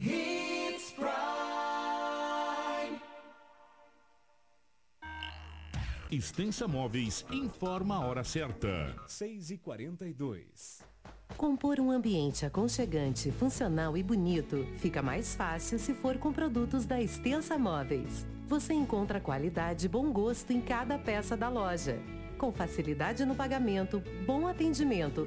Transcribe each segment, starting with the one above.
Hits Prime. Extensa Móveis informa a hora certa. 6 e 42 Compor um ambiente aconchegante, funcional e bonito fica mais fácil se for com produtos da Extensa Móveis. Você encontra qualidade e bom gosto em cada peça da loja. Com facilidade no pagamento, bom atendimento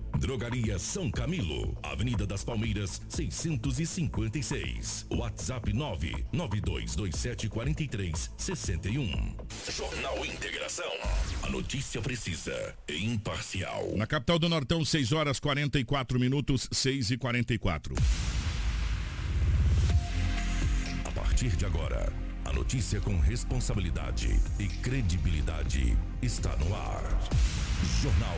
Drogaria São Camilo, Avenida das Palmeiras, 656. WhatsApp 992274361. Jornal Integração. A notícia precisa e imparcial. Na capital do Nortão, 6 horas 44 minutos, 6 e 44. A partir de agora, a notícia com responsabilidade e credibilidade está no ar. Jornal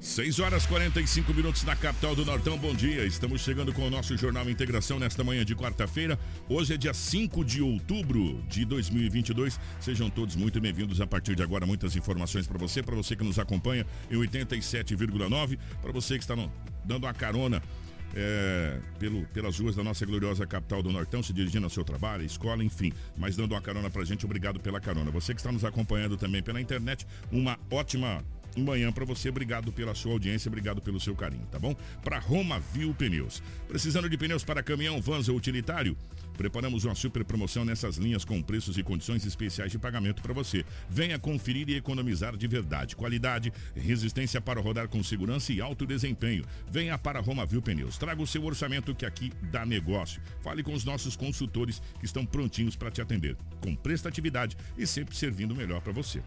6 horas 45 minutos na capital do Nortão. Bom dia. Estamos chegando com o nosso Jornal Integração nesta manhã de quarta-feira. Hoje é dia 5 de outubro de 2022. Sejam todos muito bem-vindos a partir de agora. Muitas informações para você, para você que nos acompanha em 87,9, para você que está no, dando uma carona é, pelo, pelas ruas da nossa gloriosa capital do Nortão, se dirigindo ao seu trabalho, escola, enfim, mas dando uma carona pra gente, obrigado pela carona. Você que está nos acompanhando também pela internet, uma ótima manhã para você. Obrigado pela sua audiência, obrigado pelo seu carinho, tá bom? Para Roma Viu Pneus. Precisando de pneus para caminhão, vans ou utilitário? Preparamos uma super promoção nessas linhas com preços e condições especiais de pagamento para você. Venha conferir e economizar de verdade. Qualidade, resistência para rodar com segurança e alto desempenho. Venha para Roma Viu Pneus. Traga o seu orçamento que aqui dá negócio. Fale com os nossos consultores que estão prontinhos para te atender, com prestatividade e sempre servindo melhor para você.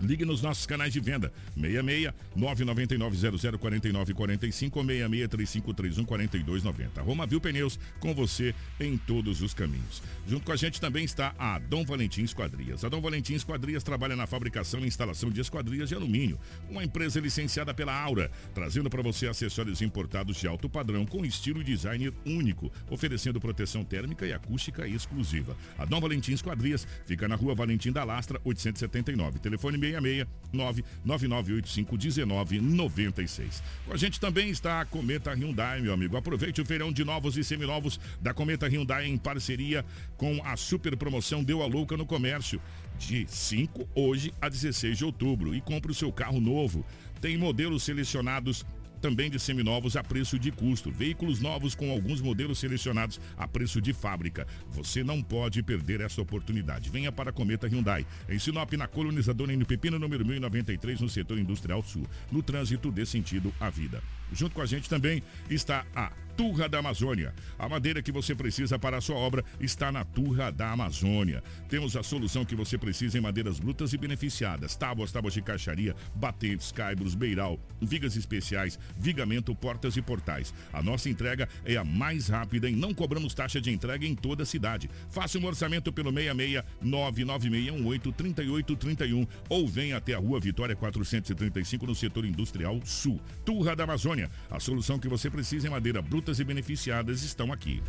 Ligue nos nossos canais de venda 66 999 0049 45 ou 66 3531 4290. Roma Viu Pneus com você em todos os caminhos. Junto com a gente também está a Dom Valentim Esquadrias. A Dom Valentim Esquadrias trabalha na fabricação e instalação de esquadrias de alumínio, uma empresa licenciada pela Aura, trazendo para você acessórios importados de alto padrão com estilo e design único, oferecendo proteção térmica e acústica exclusiva. A Dom Valentim Esquadrias fica na rua Valentim da Lastra, 879. Telefone 66 99985 1996. Com a gente também está a Cometa Hyundai, meu amigo. Aproveite o feirão de novos e seminovos da Cometa Hyundai em parceria com a super promoção Deu a Louca no Comércio, de 5 hoje a 16 de outubro. E compre o seu carro novo. Tem modelos selecionados também de seminovos a preço de custo. Veículos novos com alguns modelos selecionados a preço de fábrica. Você não pode perder essa oportunidade. Venha para a Cometa Hyundai. Em Sinop, na colonizadora N Pepino, número 1093, no setor industrial sul. No trânsito dê sentido à vida. Junto com a gente também está a Turra da Amazônia. A madeira que você precisa para a sua obra está na Turra da Amazônia. Temos a solução que você precisa em madeiras brutas e beneficiadas: tábuas, tábuas de caixaria, batentes, caibros, beiral, vigas especiais, vigamento, portas e portais. A nossa entrega é a mais rápida e não cobramos taxa de entrega em toda a cidade. Faça um orçamento pelo 66 99618 3831 ou venha até a Rua Vitória 435 no setor industrial sul. Turra da Amazônia. A solução que você precisa em madeira brutas e beneficiadas estão aqui.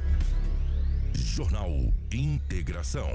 Jornal Integração.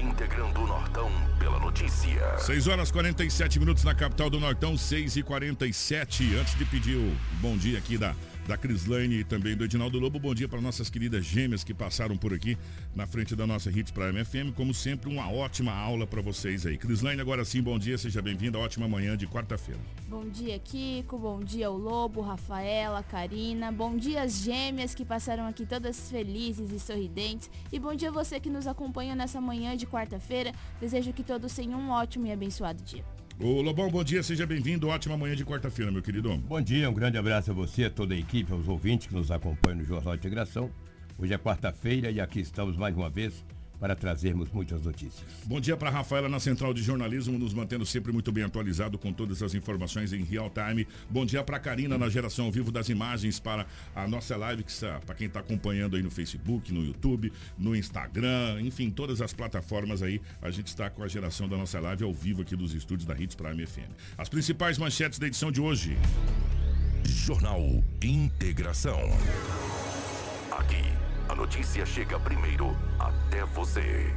Integrando o Nortão pela notícia. 6 horas 47 minutos na capital do Nortão, 6 e 47 Antes de pedir o bom dia aqui da da Crislane e também do Edinaldo Lobo. Bom dia para nossas queridas gêmeas que passaram por aqui na frente da nossa Hits Prime FM. Como sempre, uma ótima aula para vocês aí. Crislane, agora sim, bom dia, seja bem-vinda. Ótima manhã de quarta-feira. Bom dia, Kiko. Bom dia, o Lobo, Rafaela, Karina. Bom dia, as gêmeas que passaram aqui todas felizes e sorridentes. E bom dia você que nos acompanha nessa manhã de quarta-feira. Desejo que todos tenham um ótimo e abençoado dia. Ô Lobão, bom dia, seja bem-vindo. Ótima manhã de quarta-feira, meu querido. Bom dia, um grande abraço a você, a toda a equipe, aos ouvintes que nos acompanham no Jornal de Integração. Hoje é quarta-feira e aqui estamos mais uma vez para trazermos muitas notícias. Bom dia para Rafaela na Central de Jornalismo, nos mantendo sempre muito bem atualizado com todas as informações em real time. Bom dia para Karina na geração ao vivo das imagens para a nossa live, que está para quem está acompanhando aí no Facebook, no YouTube, no Instagram, enfim, todas as plataformas aí. A gente está com a geração da nossa live ao vivo aqui dos estúdios da Hits Prime FM. As principais manchetes da edição de hoje. Jornal Integração. Aqui a notícia chega primeiro até você.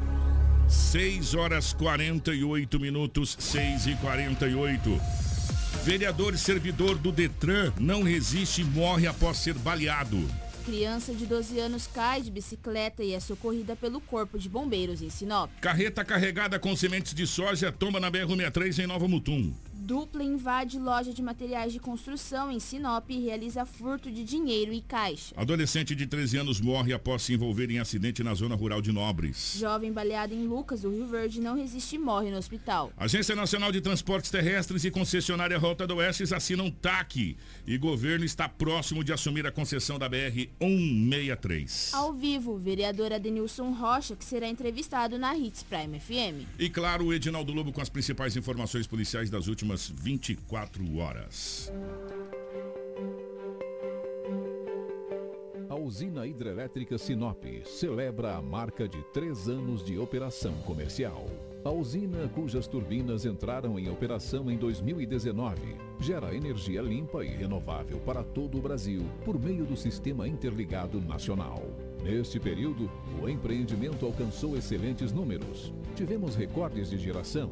6 horas 48 minutos, 6 e 48. Vereador e servidor do Detran não resiste e morre após ser baleado. Criança de 12 anos cai de bicicleta e é socorrida pelo Corpo de Bombeiros em Sinop. Carreta carregada com sementes de soja tomba na BR-63 em Nova Mutum. Dupla invade loja de materiais de construção em Sinop e realiza furto de dinheiro e caixa. Adolescente de 13 anos morre após se envolver em acidente na zona rural de Nobres. Jovem baleado em Lucas, do Rio Verde, não resiste e morre no hospital. Agência Nacional de Transportes Terrestres e concessionária Rota do Oeste assinam TAC e governo está próximo de assumir a concessão da BR 163. Ao vivo, vereador Adenilson Rocha, que será entrevistado na Hits Prime FM. E claro, o Edinaldo Lobo com as principais informações policiais das últimas últimas 24 horas. A usina hidrelétrica Sinop celebra a marca de três anos de operação comercial. A usina, cujas turbinas entraram em operação em 2019, gera energia limpa e renovável para todo o Brasil por meio do Sistema Interligado Nacional. Neste período, o empreendimento alcançou excelentes números. Tivemos recordes de geração,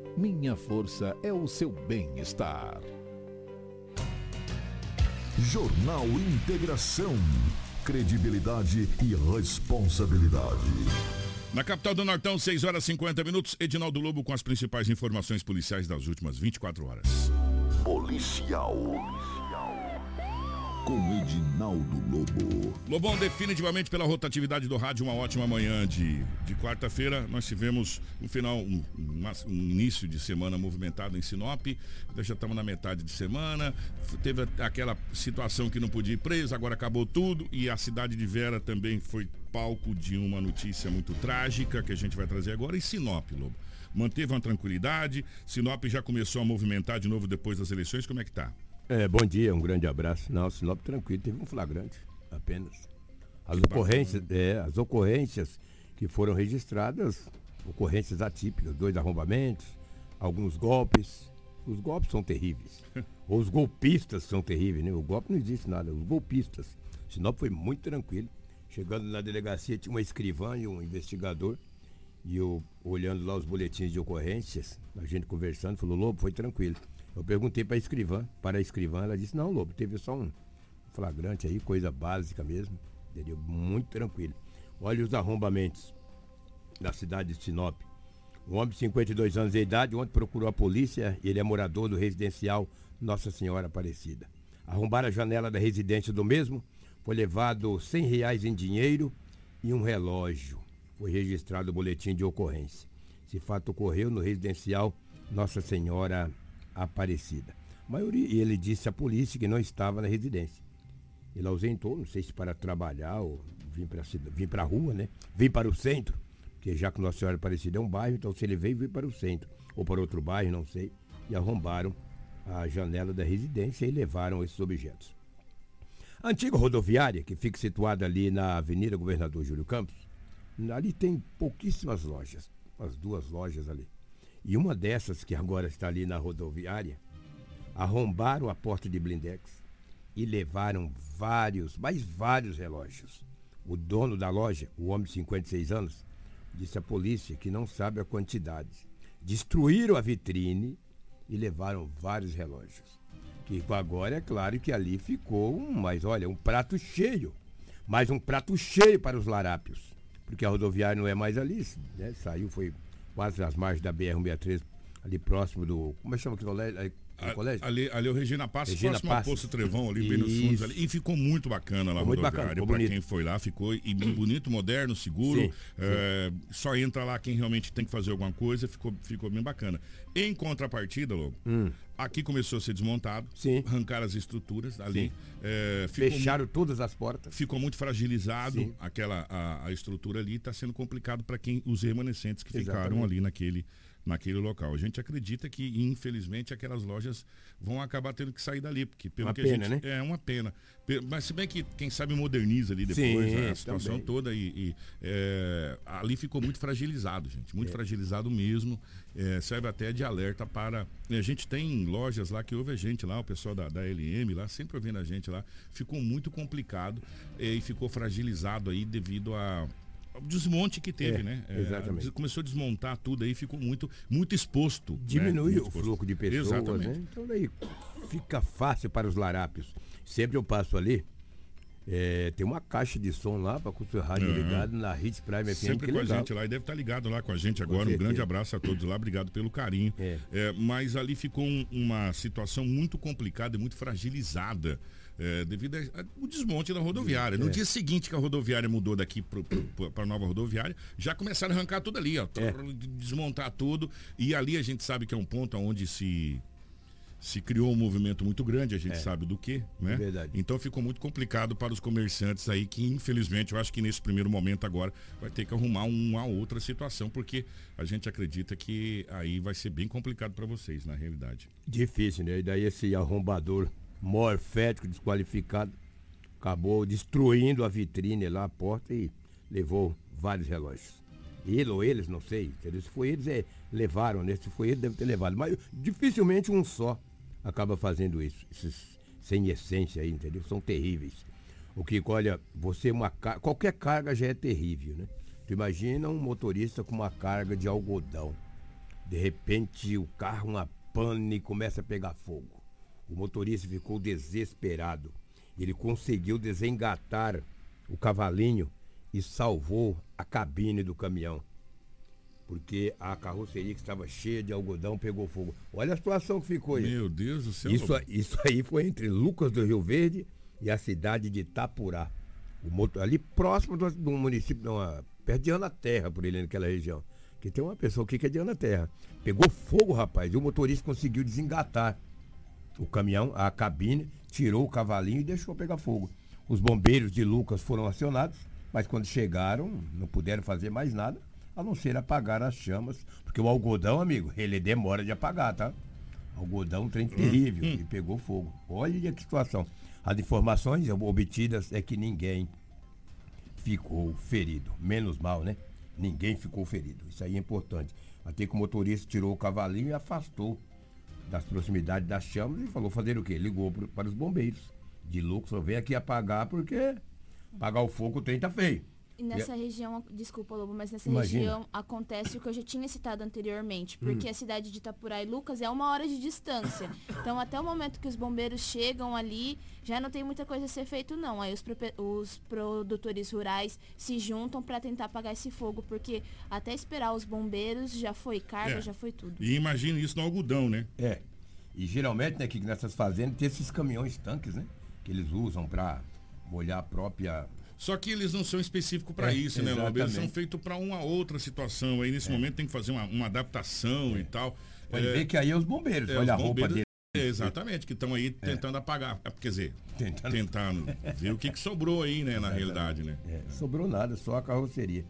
minha força é o seu bem-estar. Jornal Integração. Credibilidade e responsabilidade. Na capital do Nortão, 6 horas e 50 minutos. Edinaldo Lobo com as principais informações policiais das últimas 24 horas. Policial. Com Edinaldo Lobo. Lobão, definitivamente pela rotatividade do rádio, uma ótima manhã de, de quarta-feira. Nós tivemos um final, um, um, início de semana movimentado em Sinop. Já estamos na metade de semana. Teve aquela situação que não podia ir preso, agora acabou tudo. E a cidade de Vera também foi palco de uma notícia muito trágica que a gente vai trazer agora. E Sinop, Lobo. Manteve uma tranquilidade. Sinop já começou a movimentar de novo depois das eleições. Como é que tá? É, bom dia, um grande abraço. Não, Sinop tranquilo, teve um flagrante apenas. As que ocorrências, é, as ocorrências que foram registradas, ocorrências atípicas, dois arrombamentos, alguns golpes. Os golpes são terríveis. Os golpistas são terríveis, né? O golpe não existe nada, os golpistas. Sinop foi muito tranquilo. Chegando na delegacia tinha uma escrivã e um investigador. E eu olhando lá os boletins de ocorrências, a gente conversando, falou, Lobo, foi tranquilo. Eu perguntei para a escrivã, para a escrivã, ela disse, não, Lobo, teve só um flagrante aí, coisa básica mesmo. Entendeu? Muito tranquilo. Olha os arrombamentos na cidade de Sinop. Um homem de 52 anos de idade, ontem procurou a polícia, ele é morador do residencial Nossa Senhora Aparecida. Arrombaram a janela da residência do mesmo, foi levado 100 reais em dinheiro e um relógio. Foi registrado o boletim de ocorrência. Esse fato ocorreu no residencial Nossa Senhora Aparecida. A maioria, ele disse à polícia que não estava na residência. Ele ausentou, não sei se para trabalhar ou vir para a rua, né? Vir para o centro, porque já que Nossa Senhora Aparecida é um bairro, então se ele veio, veio para o centro. Ou para outro bairro, não sei. E arrombaram a janela da residência e levaram esses objetos. A antiga rodoviária, que fica situada ali na Avenida Governador Júlio Campos, ali tem pouquíssimas lojas, as duas lojas ali. E uma dessas, que agora está ali na rodoviária, arrombaram a porta de blindex e levaram vários, mais vários relógios. O dono da loja, o homem de 56 anos, disse à polícia que não sabe a quantidade. Destruíram a vitrine e levaram vários relógios. Que agora é claro que ali ficou um, mas olha, um prato cheio. Mais um prato cheio para os larápios. Porque a rodoviária não é mais ali, né? Saiu, foi quase às margens da BR-163, ali próximo do. Como é que chama aquele colégio? A, colégio? Ali, ali é o Regina Passos, Regina próximo Passos. ao Poço Trevão, ali bem nos fundos ali. E ficou muito bacana lá, muito bacana, Para quem foi lá, ficou e bonito, moderno, seguro. Sim, é, sim. Só entra lá quem realmente tem que fazer alguma coisa, ficou, ficou bem bacana. Em contrapartida, Lobo, hum. aqui começou a ser desmontado, sim. arrancaram as estruturas ali. É, Fecharam todas as portas. Ficou muito fragilizado aquela a, a, estrutura ali, está sendo complicado para quem os remanescentes que Exatamente. ficaram ali naquele naquele local. A gente acredita que, infelizmente, aquelas lojas vão acabar tendo que sair dali, porque pelo uma que pena, a gente. Né? É uma pena. Mas se bem que, quem sabe, moderniza ali depois Sim, né, a situação também. toda e, e é, ali ficou muito fragilizado, gente. Muito é. fragilizado mesmo. É, serve até de alerta para. A gente tem lojas lá que ouve a gente lá, o pessoal da, da LM lá, sempre ouvindo a gente lá. Ficou muito complicado é, e ficou fragilizado aí devido a desmonte que teve, é, né? É, exatamente. Começou a desmontar tudo aí, ficou muito, muito exposto. Diminuiu né? o fluxo de pessoas, exatamente. né? Então daí fica fácil para os larápios. Sempre eu passo ali, é, tem uma caixa de som lá para com o seu rádio uhum. ligado na Hits Prime FM. Sempre com legal. a gente lá e deve estar tá ligado lá com a gente agora. Um grande abraço a todos lá, obrigado pelo carinho. É. É, mas ali ficou um, uma situação muito complicada e muito fragilizada é, devido ao desmonte da rodoviária. No é. dia seguinte que a rodoviária mudou daqui para a nova rodoviária, já começaram a arrancar tudo ali, ó, é. desmontar tudo. E ali a gente sabe que é um ponto onde se se criou um movimento muito grande, a gente é. sabe do que, né? Verdade. Então ficou muito complicado para os comerciantes aí, que infelizmente eu acho que nesse primeiro momento agora vai ter que arrumar uma outra situação, porque a gente acredita que aí vai ser bem complicado para vocês, na realidade. Difícil, né? E daí esse arrombador morfético desqualificado, acabou destruindo a vitrine lá, a porta e levou vários relógios. Ele ou eles, não sei? Se foi eles, é, levaram, né? Se foi ele, deve ter levado. Mas dificilmente um só acaba fazendo isso. Esses sem essência aí, entendeu? São terríveis. O que, olha, você uma qualquer carga já é terrível, né? Tu imagina um motorista com uma carga de algodão. De repente o carro uma pane começa a pegar fogo. O motorista ficou desesperado. Ele conseguiu desengatar o cavalinho e salvou a cabine do caminhão. Porque a carroceria que estava cheia de algodão pegou fogo. Olha a situação que ficou aí. Meu Deus do céu. Isso, isso aí foi entre Lucas do Rio Verde e a cidade de Itapurá. O motor, ali próximo do, do município, não, perto de Ana Terra, por ele naquela região. Que tem uma pessoa aqui que é de Ana Terra. Pegou fogo, rapaz, e o motorista conseguiu desengatar o caminhão, a cabine, tirou o cavalinho e deixou pegar fogo. Os bombeiros de Lucas foram acionados, mas quando chegaram, não puderam fazer mais nada, a não ser apagar as chamas, porque o algodão, amigo, ele demora de apagar, tá? Algodão, um trem terrível, e pegou fogo. Olha que situação. As informações obtidas é que ninguém ficou ferido. Menos mal, né? Ninguém ficou ferido. Isso aí é importante. Até que o motorista tirou o cavalinho e afastou das proximidades das chamas e falou fazer o quê? Ligou para os bombeiros. De louco, só vem aqui apagar porque apagar o fogo o trem tá feio. E nessa região, desculpa, Lobo, mas nessa Imagina. região acontece o que eu já tinha citado anteriormente, porque a cidade de Itapurá e Lucas é uma hora de distância. Então, até o momento que os bombeiros chegam ali, já não tem muita coisa a ser feito, não. Aí os, os produtores rurais se juntam para tentar apagar esse fogo, porque até esperar os bombeiros já foi carga, É. já foi tudo. E imagina isso no algodão, né? É. E geralmente, né, que nessas fazendas tem esses caminhões tanques, né? Que eles usam para molhar a própria. Só que eles não são específicos para É, isso, né, Lobo? Eles são exatamente. feitos para uma outra situação. Aí nesse momento tem que fazer uma, uma adaptação e tal. Pode É, ver que aí é os bombeiros, é, olha a roupa bombeiros- dele. é, exatamente, que estão aí tentando apagar. É, Quer dizer, Tentando- tentando ver o que, que sobrou aí, né, na realidade, né? É, sobrou nada, só a carroceria.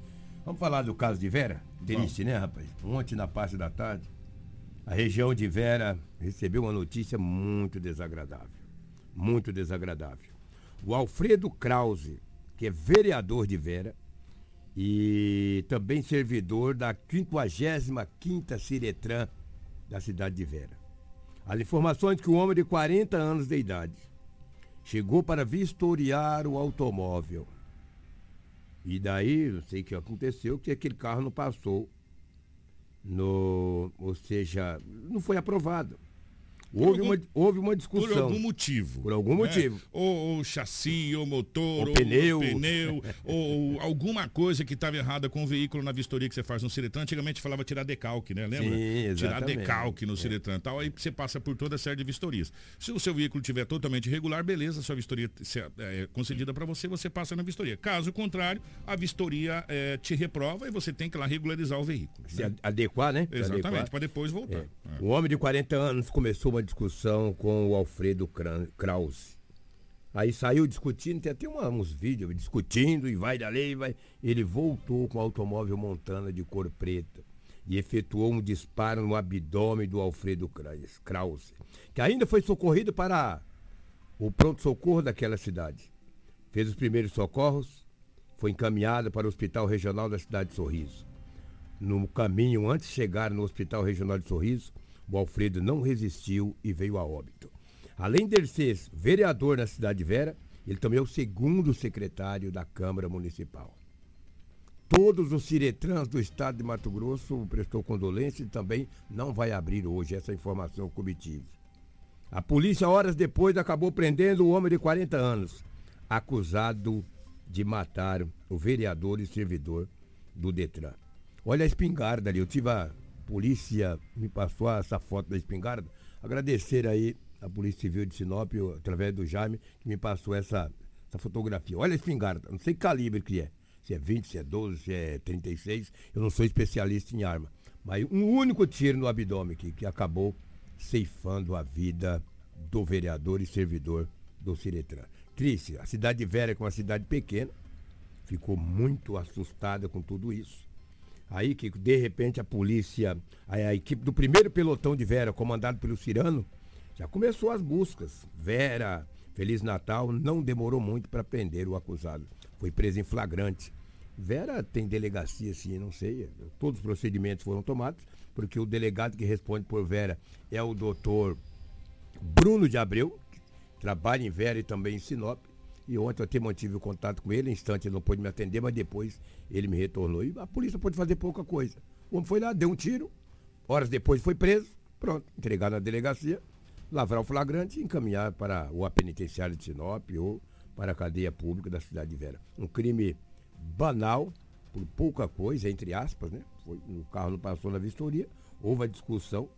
Vamos falar do caso de Vera? Triste, né, rapaz? Ontem, na parte da tarde, a região de Vera recebeu uma notícia muito desagradável. Muito desagradável. O Alfredo Krause, que é vereador de Vera e também servidor da 55ª Ciretran da cidade de Vera. As informações que o homem de 40 anos de idade chegou para vistoriar o automóvel. E daí, não sei o que aconteceu, que aquele carro não passou no. Ou seja, não foi aprovado. Houve, algum- uma, houve uma Por discussão. algum motivo. Por algum né? motivo. Ou o chassi, ou motor, O ou pneu. o pneu, ou alguma coisa que estava errada com o veículo na vistoria que você faz no Ciretran. Antigamente falava tirar decalque, né? Lembra? Sim, tirar decalque no Ciretran e tal. Aí você passa por toda a série de vistorias. Se o seu veículo estiver totalmente irregular, beleza, sua vistoria se- é concedida para você, você passa na vistoria. Caso contrário, a vistoria é, te reprova e você tem que ir lá regularizar o veículo. Se né? adequar, né? Exatamente, para depois voltar. É. É. Um homem de 40 anos começou uma discussão com o Alfredo Krause. Aí saiu discutindo, tem até uma- uns vídeos discutindo e vai da lei, vai. Ele voltou com o automóvel Montana de cor preta e efetuou um disparo no abdômen do Alfredo Krause, que ainda foi socorrido para o pronto-socorro daquela cidade. Fez os primeiros socorros, foi encaminhado para o Hospital Regional da cidade de Sorriso. No caminho, antes de chegar no Hospital Regional de Sorriso, o Alfredo não resistiu e veio a óbito. Além de ser vereador na cidade de Vera, ele também é o segundo secretário da Câmara Municipal. Todos os ciretrans do estado de Mato Grosso prestou condolência e também não vai abrir hoje essa informação obtive. A polícia, horas depois, acabou prendendo o homem de 40 anos, acusado de matar o vereador e servidor do Detran. Olha a espingarda ali. Eu tive a polícia, me passou essa foto da espingarda. Agradecer aí a Polícia Civil de Sinop, através do Jaime, que me passou essa, essa fotografia. Olha a espingarda. Não sei que calibre que é. Se é 20, se é 12, se é 36. Eu não sou especialista em arma. Mas um único tiro no abdômen que, que acabou ceifando a vida do vereador e servidor do Ciretran. Triste. A cidade de Vera, que é uma cidade pequena, ficou muito assustada com tudo isso. Aí que de repente a polícia, a, a equipe do primeiro pelotão de Vera, comandado pelo Cirano, já começou as buscas. Vera, Feliz Natal, não demorou muito para prender o acusado. Foi preso em flagrante. Vera tem delegacia, sim, não sei. Todos os procedimentos foram tomados, porque o delegado que responde por Vera é o doutor Bruno de Abreu, que trabalha em Vera e também em Sinop. E ontem eu até mantive o contato com ele, em instante ele não pôde me atender, mas depois ele me retornou. E a polícia pode fazer pouca coisa. O homem foi lá, deu um tiro, horas depois foi preso, pronto, entregado na delegacia, lavrar o flagrante e encaminhar para o penitenciário de Sinop ou para a cadeia pública da cidade de Vera. Um crime banal, por pouca coisa, entre aspas, né? Foi, o carro não passou na vistoria, houve a discussão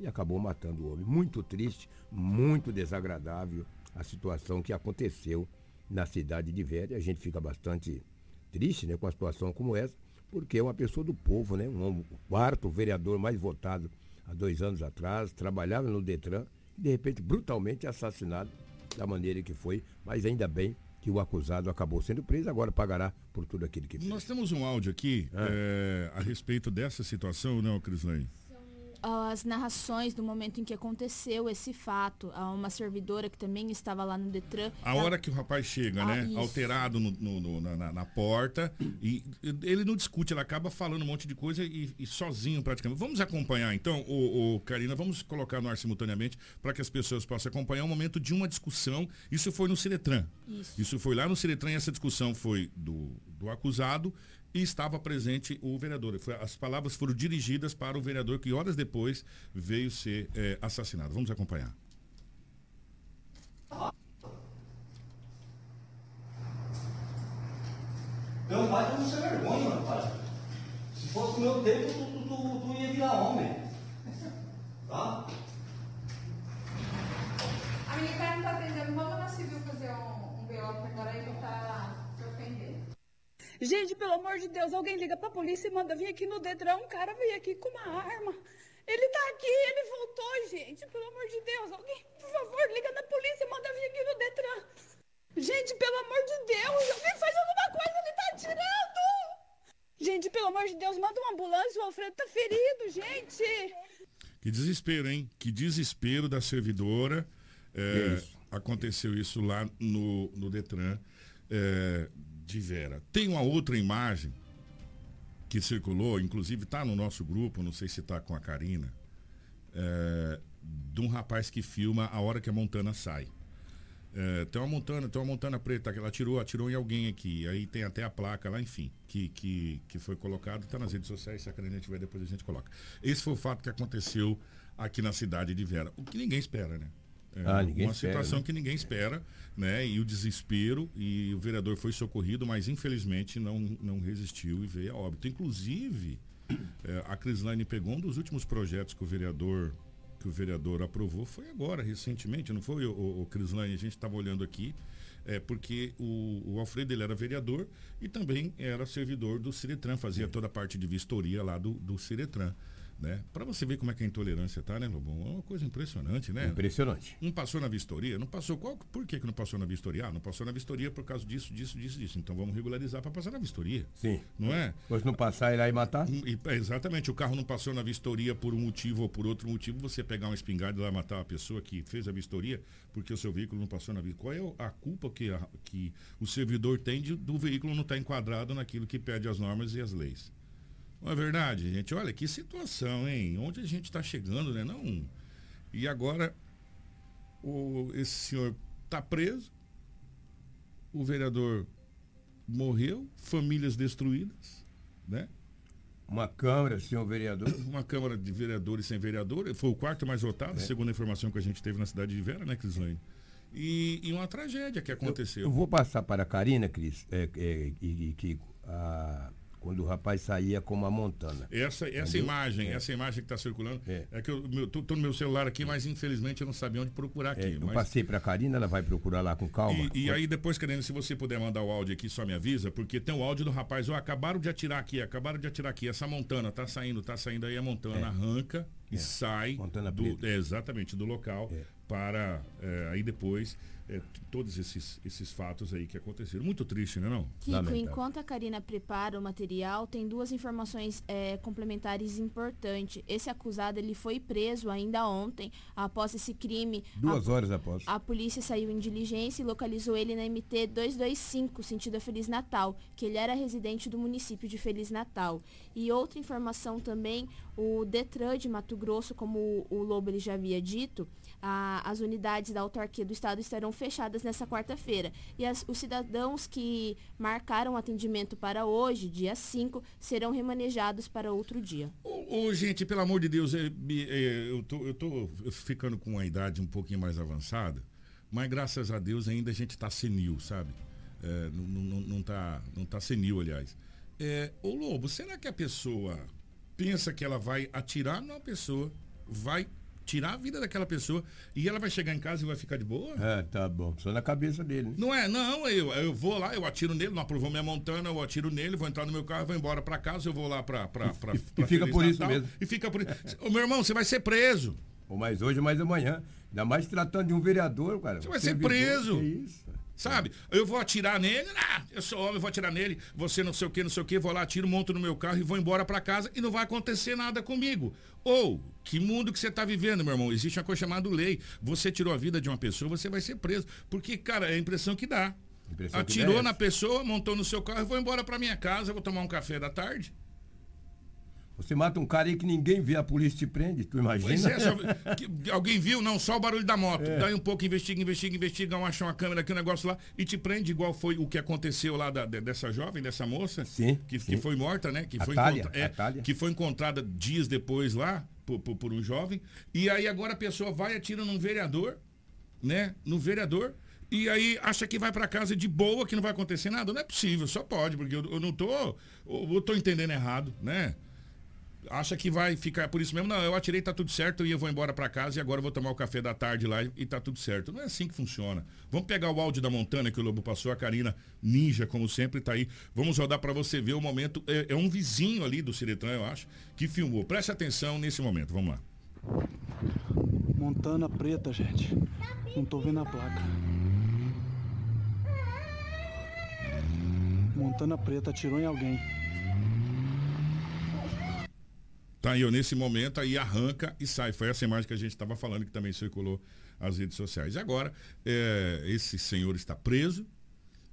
e acabou matando o homem. Muito triste, muito desagradável a situação que aconteceu na cidade de Vera. A gente fica bastante triste né, com a situação como essa, porque é uma pessoa do povo, né? Um quarto vereador mais votado há dois anos atrás, trabalhava no Detran, e de repente brutalmente assassinado da maneira que foi, mas ainda bem que o acusado acabou sendo preso, agora pagará por tudo aquilo que fez. Nós temos um áudio aqui ah. é, a respeito dessa situação, não, Crislane? As narrações do momento em que aconteceu esse fato. Há uma servidora que também estava lá no Detran. A ela... hora que o rapaz chega, ah, né? Isso. Alterado no, no, no, na, na, porta. E ele não discute, ele acaba falando um monte de coisa e, e sozinho praticamente. Vamos acompanhar então, o, o Karina, vamos colocar no ar simultaneamente para que as pessoas possam acompanhar o momento de uma discussão. Isso foi no Ciretran. Isso. Isso foi lá no Ciretran e essa discussão foi do, do acusado e estava presente o vereador. Foi, as palavras foram dirigidas para o vereador que horas depois veio ser é, assassinado. Vamos acompanhar. Meu pai não se vergonha, rapaz. Se fosse o meu tempo, tu, tu, tu, tu ia virar homem. Tá? A militar não está atendendo. Vamos na civil fazer um, um BO para aí para Gente, pelo amor de Deus, alguém liga pra polícia e manda vir aqui no Detran. Um cara veio aqui com uma arma. Ele tá aqui, ele voltou, gente. Pelo amor de Deus, alguém, por favor, liga na polícia e manda vir aqui no Detran. Gente, pelo amor de Deus, alguém faz alguma coisa, ele tá atirando! Gente, pelo amor de Deus, manda uma ambulância, o Alfredo tá ferido, gente! Que desespero, hein? Que desespero da servidora. É, isso. Aconteceu isso lá no, no Detran. É, de Vera. Tem uma outra imagem que circulou, inclusive está no nosso grupo, não sei se está com a Karina, é, de um rapaz que filma a hora que a montana sai. É, tem uma montana, tem uma montana preta que ela atirou, atirou em alguém aqui. Aí tem até a placa lá, enfim, que, que, que foi colocado, está nas redes sociais, se a Karina tiver depois a gente coloca. Esse foi o fato que aconteceu aqui na cidade de Vera. O que ninguém espera, né? É, ah, uma situação né? que ninguém espera, né? E o desespero, e o vereador foi socorrido, mas infelizmente não, não resistiu e veio a óbito. Inclusive, é, a Crislane pegou um dos últimos projetos que o vereador que o vereador aprovou foi agora, recentemente, não foi, o, o, o Crislane? A gente estava olhando aqui, é, porque o, o, Alfredo ele era vereador e também era servidor do Ciretran, fazia toda a parte de vistoria lá do, do Ciretran. Né? Para você ver como é que a intolerância tá, né, Lobão? É uma coisa impressionante, né? Impressionante. Não passou na vistoria? Não passou. Qual, por que, que não passou na vistoria? Ah, não passou na vistoria por causa disso, disso, disso, disso. Então vamos regularizar para passar na vistoria. Sim. Não é? Pois não passar, ir lá e matar? E, exatamente. O carro não passou na vistoria por um motivo ou por outro motivo. Você pegar uma espingarda e lá matar a pessoa que fez a vistoria porque o seu veículo não passou na vistoria. Qual é a culpa que, a, que o servidor tem de, do veículo não estar tá enquadrado naquilo que pede as normas e as leis? Não é verdade, gente? Olha que situação, hein? Onde a gente está chegando, né? Não. E agora o, esse senhor está preso, o vereador morreu, famílias destruídas, né? Uma Câmara sem o vereador. Uma Câmara de vereadores sem vereador. Foi o quarto mais votado, é. segundo a informação que a gente teve na cidade de Vera, né, Crislane? E, e uma tragédia que aconteceu. Eu, eu, vou passar para a Karina, Cris, é, é, e, e Kiko, a, quando o rapaz saía com uma montana. Essa, essa imagem, é. essa imagem que está circulando, é, é que eu estou no meu celular aqui, mas infelizmente eu não sabia onde procurar aqui. É, eu mas... passei para a Karina, ela vai procurar lá com calma. E, e aí depois, querendo, se você puder mandar o áudio aqui, só me avisa, porque tem o áudio do rapaz, ó, acabaram de atirar aqui, acabaram de atirar aqui, essa montana tá saindo, tá saindo aí a montana, é. arranca e é. sai montana do, exatamente do local para aí depois é, todos esses, esses fatos aí que aconteceram. Muito triste, né não? Kiko, Lamentável. enquanto a Karina prepara o material, tem duas informações é, complementares importantes. Esse acusado ele foi preso ainda ontem, após esse crime. Duas a, horas após. A polícia saiu em diligência e localizou ele na MT 225, sentido a Feliz Natal, que ele era residente do município de Feliz Natal. E outra informação também, o Detran de Mato Grosso, como o, o Lobo ele já havia dito, a, as unidades da autarquia do estado estarão fechadas nessa quarta-feira. E as, os cidadãos que marcaram atendimento para hoje, dia 5, serão remanejados para outro dia. Ô, ô gente, pelo amor de Deus, é, é, eu, tô, eu tô ficando com uma idade um pouquinho mais avançada, mas graças a Deus ainda a gente está senil, sabe? É, não, não, não, tá, não tá senil, aliás. É, ô Lobo, será que a pessoa pensa que ela vai atirar numa pessoa, vai tirar a vida daquela pessoa e ela vai chegar em casa e vai ficar de boa? É, tá bom. Só na cabeça dele. né? Não é, não, eu, eu vou lá, eu atiro nele, não aprovou minha montana, eu atiro nele, vou entrar no meu carro, vou embora pra casa, eu vou lá pra. pra, pra, E- pra e fica Feliz por isso mesmo. E fica por isso. Ô, meu irmão, você vai ser preso. Ou mais hoje ou mais amanhã. Ainda mais tratando de um vereador, cara. Você vai ser Servidor, preso. que isso? Sabe? Eu vou atirar nele, ah, eu sou homem, vou atirar nele, você não sei o que, não sei o que, vou lá, atiro, monto no meu carro e vou embora pra casa e não vai acontecer nada comigo. Ou, que mundo que você tá vivendo, meu irmão? Existe uma coisa chamada lei. Você tirou a vida de uma pessoa, você vai ser preso. Porque, cara, é a impressão que dá. Impressão que Atirou dá é na pessoa, montou no seu carro e vou embora pra minha casa, vou tomar um café da tarde. Você mata um cara aí que ninguém vê, a polícia te prende, tu imagina? Pois é, só- alguém viu? Não, só o barulho da moto. Daí um pouco, investiga, investiga, investiga, um acha uma câmera aqui, um negócio lá, e te prende, igual foi o que aconteceu lá da- de- dessa jovem, dessa moça, Sim, que, sim. que foi morta, né? Que foi, é, que foi encontrada dias depois lá, por, por- por um jovem. E aí agora a pessoa vai e atira num vereador, né? No vereador. E aí acha que vai pra casa de boa, que não vai acontecer nada. Não é possível, só pode, porque eu, eu não tô. Eu, eu tô entendendo errado, né? Acha que vai ficar por isso mesmo. Não, eu atirei, tá tudo certo, e eu vou embora para casa e agora eu vou tomar o café da tarde lá e tá tudo certo. Não é assim que funciona. Vamos pegar o áudio da Montana que o Lobo passou, a Karina Ninja, como sempre, tá aí. Vamos rodar para você ver o momento. É, é um vizinho ali do Ciretran, eu acho, que filmou. Preste atenção nesse momento, vamos lá. Montana preta, gente. Não tô vendo a placa. Montana preta atirou em alguém. Tá aí, nesse momento, aí arranca e sai. Foi essa imagem que a gente estava falando, que também circulou as redes sociais. E agora, é, esse senhor está preso,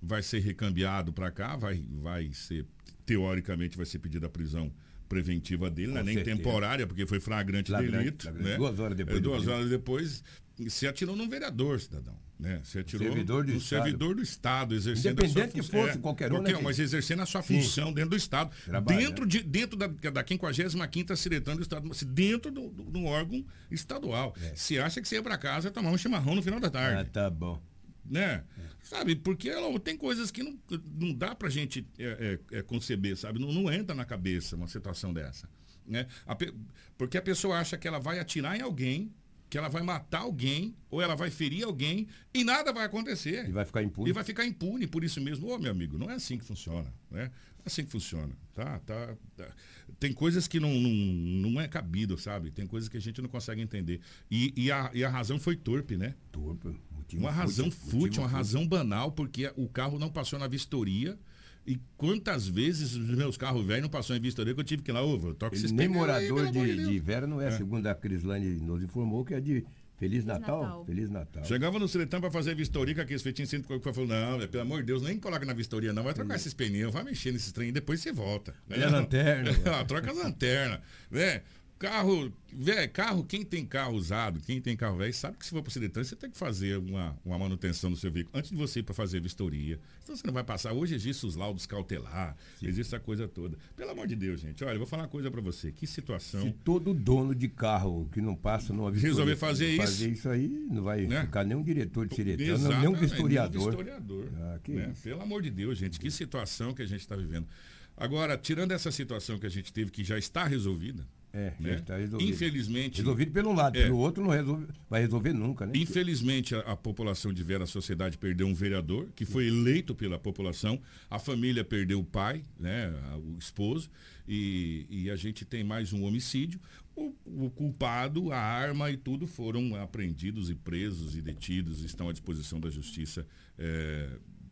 vai ser recambiado para cá, vai, vai ser, teoricamente, vai ser pedida a prisão preventiva dele, não é nem certeza. temporária, porque foi flagrante, Flagrante, delito. flagrante. Né? Duas horas depois É, duas horas depois, se atirou num vereador, cidadão. Né? Se atirou servidor do no Estado. servidor do Estado, exercendo a sua Independente que função. fosse, qualquer um, né, qualquer gente? mas exercendo a sua Sim. função dentro do Estado. Dentro né? de, dentro da, da 55ª Ciretã do Estado, dentro do, do, do órgão estadual. Se acha que você ia para casa tomar um chimarrão no final da Ah, tarde, tá bom. né? Sabe, porque ó, tem coisas que não, não dá pra gente é, é, é, conceber, sabe? Não, não entra na cabeça uma situação dessa. Né? A porque a pessoa acha que ela vai atirar em alguém, que ela vai matar alguém, ou ela vai ferir alguém, e nada vai acontecer. E vai ficar impune. E vai ficar impune por isso mesmo. Ô, meu amigo, não é assim que funciona, né? Não é assim que funciona, tá? tá, tá. Tem coisas que não, não, não é cabido, sabe? Tem coisas que a gente não consegue entender. E, e, a, e a razão foi torpe, né? Motivo Uma razão fútil, uma razão banal, porque o carro não passou na vistoria. E quantas vezes os meus carros velhos não passaram em vistoria que eu tive que ir lá, ô, toca Ele esses nem aí, morador amor de, de Vera não é, segundo a Crislane nos informou, que é de Feliz Natal. Natal. Feliz Natal. Chegava no Seletão pra fazer vistoria com aqueles fetinhos sempre que falou, não, velho, pelo amor de Deus, nem coloca na vistoria, não. Vai trocar esses pneus, vai mexer nesses trem e depois você volta. E a lanterna, Ah, Troca as lanternas. Né? Carro, velho, carro, quem tem carro usado, quem tem carro velho, sabe que se for pro Seletão, você tem que fazer uma, uma manutenção no seu veículo antes de você ir para fazer vistoria. Então você não vai passar. Hoje existe os laudos cautelar, existe a coisa toda. Pelo amor de Deus, gente. Olha, eu vou falar uma coisa para você. Que situação. Se todo dono de carro que não passa numa vistoria Resolver fazer isso. fazer isso aí, não vai Né? ficar nenhum diretor de diretor, nem um Exatamente, vistoriador. nenhum vistoriador, Ah, que né? Pelo amor de Deus, gente, que situação que a gente está vivendo. Agora, tirando essa situação que a gente teve, que já está resolvida, É, né? está resolvido. infelizmente, Resolvido pelo lado, É. pelo outro não resolve, vai resolver nunca, né? Infelizmente, a, a população de Vera, a sociedade perdeu um vereador que foi eleito pela população, a família perdeu o pai, né, o esposo, e, e a gente tem mais um homicídio. O, o culpado, a arma e tudo foram apreendidos e presos e detidos, estão à disposição da justiça eh,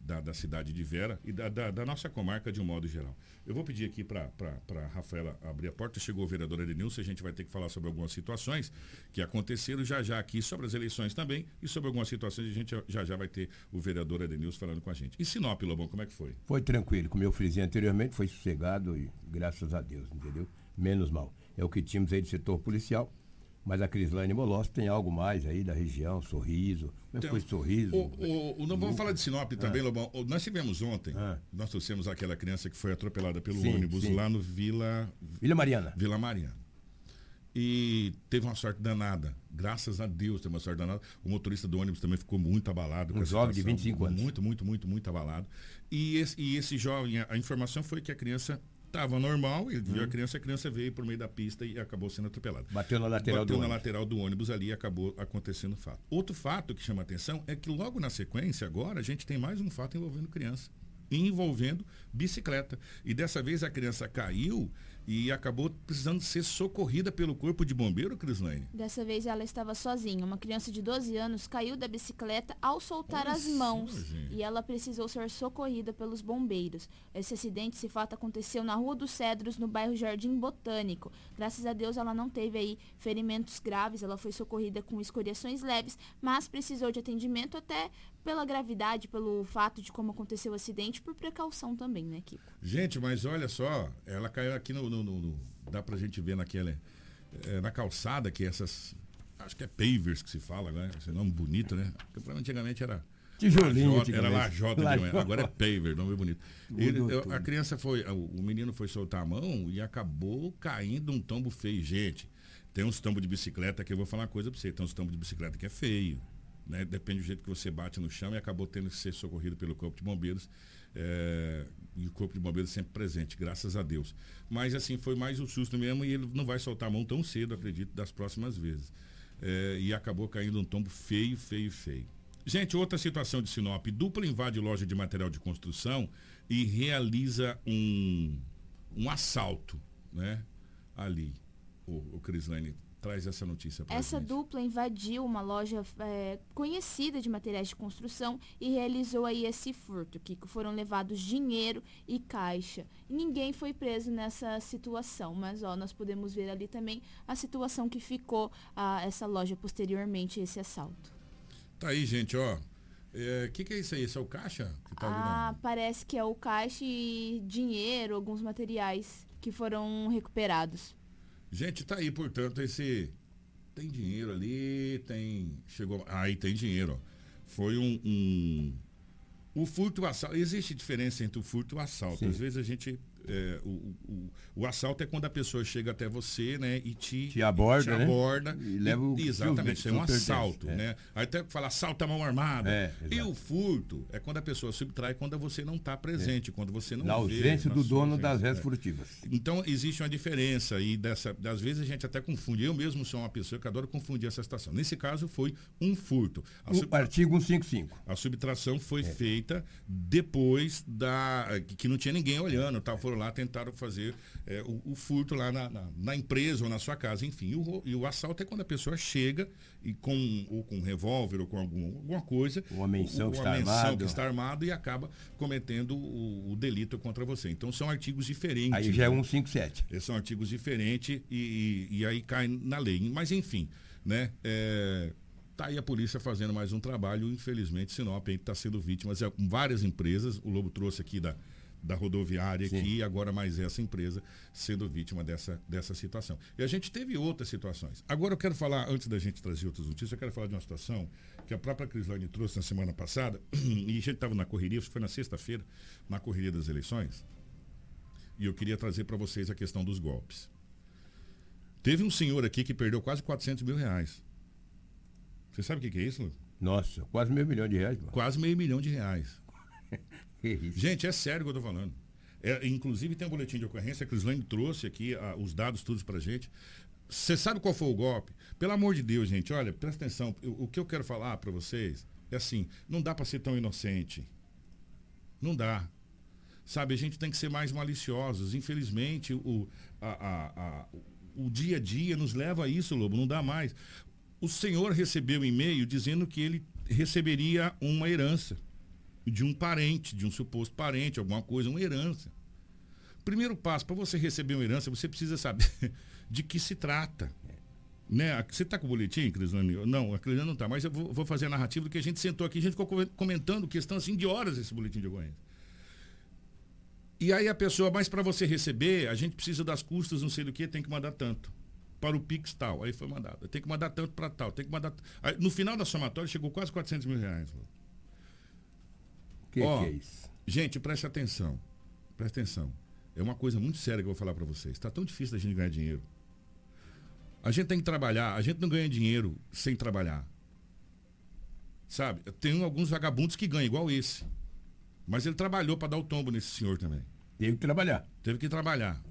da, da cidade de Vera e da, da- da nossa comarca de um modo geral. Eu vou pedir aqui para a Rafaela abrir a porta. Chegou o vereador Edenilson, a gente vai ter que falar sobre algumas situações que aconteceram já já aqui sobre as eleições também e sobre algumas situações a gente já já vai ter o vereador Edenilson falando com a gente. E Sinop, Lobão, como é que foi? Foi tranquilo, como eu frisei anteriormente, foi sossegado e graças a Deus, entendeu? Menos mal. É o que tínhamos aí do setor policial, mas a Crislane Molossi tem algo mais aí da região, Sorriso. Como é foi Sorriso? O, o, o- não vamos falar de Sinop também, Lobão. Nós tivemos ontem, Ah. nós trouxemos aquela criança que foi atropelada pelo Sim, ônibus sim. lá no Vila Vila Mariana. Vila Mariana. e teve uma sorte danada. Graças a Deus teve uma sorte danada. O motorista do ônibus também ficou muito abalado. Um jovem de 25 anos. Muito, muito, muito, muito abalado. E esse, e esse jovem, a, a informação foi que a criança estava normal, ele viu a criança, a criança veio por meio da pista e acabou sendo atropelada. Bateu na lateral Bateu do na ônibus. lateral do ônibus ali e acabou acontecendo o fato. Outro fato que chama atenção é que logo na sequência, agora, a gente tem mais um fato envolvendo criança. Envolvendo bicicleta. E dessa vez a criança caiu e acabou precisando ser socorrida pelo corpo de bombeiro, Crislaine. Dessa vez ela estava sozinha. Uma criança de 12 anos caiu da bicicleta ao soltar Olha as mãos e ela precisou ser socorrida pelos bombeiros. Esse acidente, esse fato aconteceu na Rua dos Cedros, no bairro Jardim Botânico. Graças a Deus ela não teve aí ferimentos graves, ela foi socorrida com escoriações leves, mas precisou de atendimento até pela gravidade, pelo fato de como aconteceu o acidente, por precaução também, né, Kiko? Gente, mas olha só, ela caiu aqui no. no- no- no- dá pra gente ver naquela. é, na calçada que essas. Acho que é pavers que se fala, né? Esse nome bonito, né? Porque pra mim, antigamente era. Tijolinho, lajota, Era lajota, de Lajota. agora é paver, nome bonito. Ele- eu- a criança foi. O, o menino foi soltar a mão e acabou caindo um tombo feio. Gente, tem uns tombos de bicicleta que eu vou falar uma coisa pra você. Tem uns tombos de bicicleta que é feio. Né? Depende do jeito que você bate no chão e acabou tendo que ser socorrido pelo Corpo de Bombeiros. é, e o Corpo de Bombeiros sempre presente, graças a Deus. Mas assim, foi mais um susto mesmo e ele não vai soltar a mão tão cedo, acredito, das próximas vezes. É, e acabou caindo um tombo feio, feio, feio. Gente, outra situação de Sinop. Dupla invade loja de material de construção e realiza um, um assalto, né? Ali. O, o Crislane traz essa notícia para Essa gente. dupla invadiu uma loja é, conhecida de materiais de construção e realizou aí esse furto, que foram levados dinheiro e caixa. Ninguém foi preso nessa situação, mas ó, nós podemos ver ali também a situação que ficou a essa loja posteriormente a esse assalto. Tá aí, gente, ó. O que, que é isso aí? Esse é o caixa que tá Ah, na- parece que é o caixa e dinheiro, alguns materiais que foram recuperados. Gente, tá aí, portanto, esse. Tem dinheiro ali, tem. Chegou. Aí tem dinheiro, ó. Foi um. um- O furto e o assalto. Existe diferença entre o furto e o assalto. Sim. Às vezes a gente. É, o, o, o assalto é quando a pessoa chega até você, né? E te, Te aborda, te né? aborda E leva o Exatamente, isso é um assalto, é. né? Aí até fala assalto à mão armada. É, e o furto é quando a pessoa subtrai quando você não está presente, quando você não Na ausência do dono das vezes é. furtivas. Então existe uma diferença e dessa, às vezes a gente até confunde. Eu mesmo sou uma pessoa que adoro confundir essa situação. Nesse caso foi um furto. A, O sub- artigo 155. a subtração foi É. feita depois da que, que não tinha ninguém olhando, tá? Foram lá tentaram fazer é, o, o furto lá na, na- na empresa ou na sua casa, enfim. E o, e o assalto é quando a pessoa chega e com ou com um revólver ou com algum, alguma coisa, Uma menção ou- que está uma menção armado. que está armado e acaba cometendo o, o delito contra você. Então são artigos diferentes. Aí já é né? 157. Esses são artigos diferentes e, e- e aí cai na lei. Mas enfim, né? É, tá aí a polícia fazendo mais um trabalho. Infelizmente, Sinop está sendo vítima de várias empresas. O Lobo trouxe aqui da, da rodoviária Sim. aqui, e agora mais essa empresa sendo vítima dessa, dessa situação. E a gente teve outras situações. Agora eu quero falar, antes da gente trazer outras notícias, eu quero falar de uma situação que a própria Crislane trouxe na semana passada, e a gente estava na correria, acho que foi na sexta-feira, na correria das eleições, e eu queria trazer para vocês a questão dos golpes. Teve um senhor aqui que perdeu quase 400 mil reais. Você sabe o que, que é isso, Lu? Nossa, quase meio milhão de reais. mano. Quase meio milhão de reais. Que. Gente, é sério que eu tô falando. É, inclusive tem um boletim de ocorrência, a Crislane trouxe aqui ah, os dados todos pra gente. Você sabe qual foi o golpe? Pelo amor de Deus, gente, olha, presta atenção. Eu- o que eu quero falar para vocês é assim, não dá para ser tão inocente. Não dá. Sabe, a gente tem que ser mais maliciosos. Infelizmente, o, a- a- a- o dia a dia nos leva a isso, Lobo, não dá mais. O senhor recebeu um e-mail dizendo que ele receberia uma herança de um parente, de um suposto parente, alguma coisa, uma herança. Primeiro passo, para você receber uma herança, você precisa saber de que se trata. Né? Você está com o boletim, Crislane? Não, a Crislane não está, mas eu vou, vou fazer a narrativa do que a gente sentou aqui, a gente ficou co- comentando questão assim de horas esse boletim de ocorrência. E aí a pessoa, mas para você receber, a gente precisa das custas, não sei do que, tem que mandar tanto. Para o Pix tal. Aí foi mandado. Tem que mandar tanto para tal. Tem que mandar. Aí, no final da somatória chegou quase 400 mil reais. O que, Ó, que é isso? Gente, preste atenção. Preste atenção. É uma coisa muito séria que eu vou falar para vocês. Está tão difícil da gente ganhar dinheiro. A gente tem que trabalhar, a gente não ganha dinheiro sem trabalhar. Sabe? Tem alguns vagabundos que ganham, igual esse. Mas ele trabalhou para dar o tombo nesse senhor também. Teve que trabalhar. Teve que trabalhar.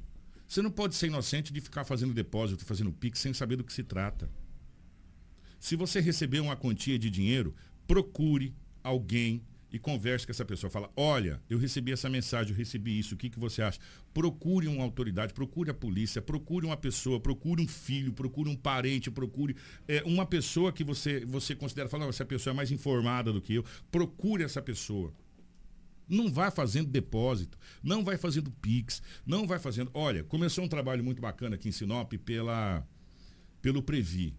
Você não pode ser inocente de ficar fazendo depósito, fazendo pix sem saber do que se trata. Se você receber uma quantia de dinheiro, procure alguém e converse com essa pessoa. Fala, olha, eu recebi essa mensagem, eu recebi isso, o que, que você acha? Procure uma autoridade, procure a polícia, procure uma pessoa, procure um filho, procure um parente, procure é, uma pessoa que você, você considera, fala, essa pessoa é mais informada do que eu. Procure essa pessoa. Não vai fazendo depósito, não vai fazendo PIX, não vai fazendo. Olha, começou um trabalho muito bacana aqui em Sinop pela, pelo Previ.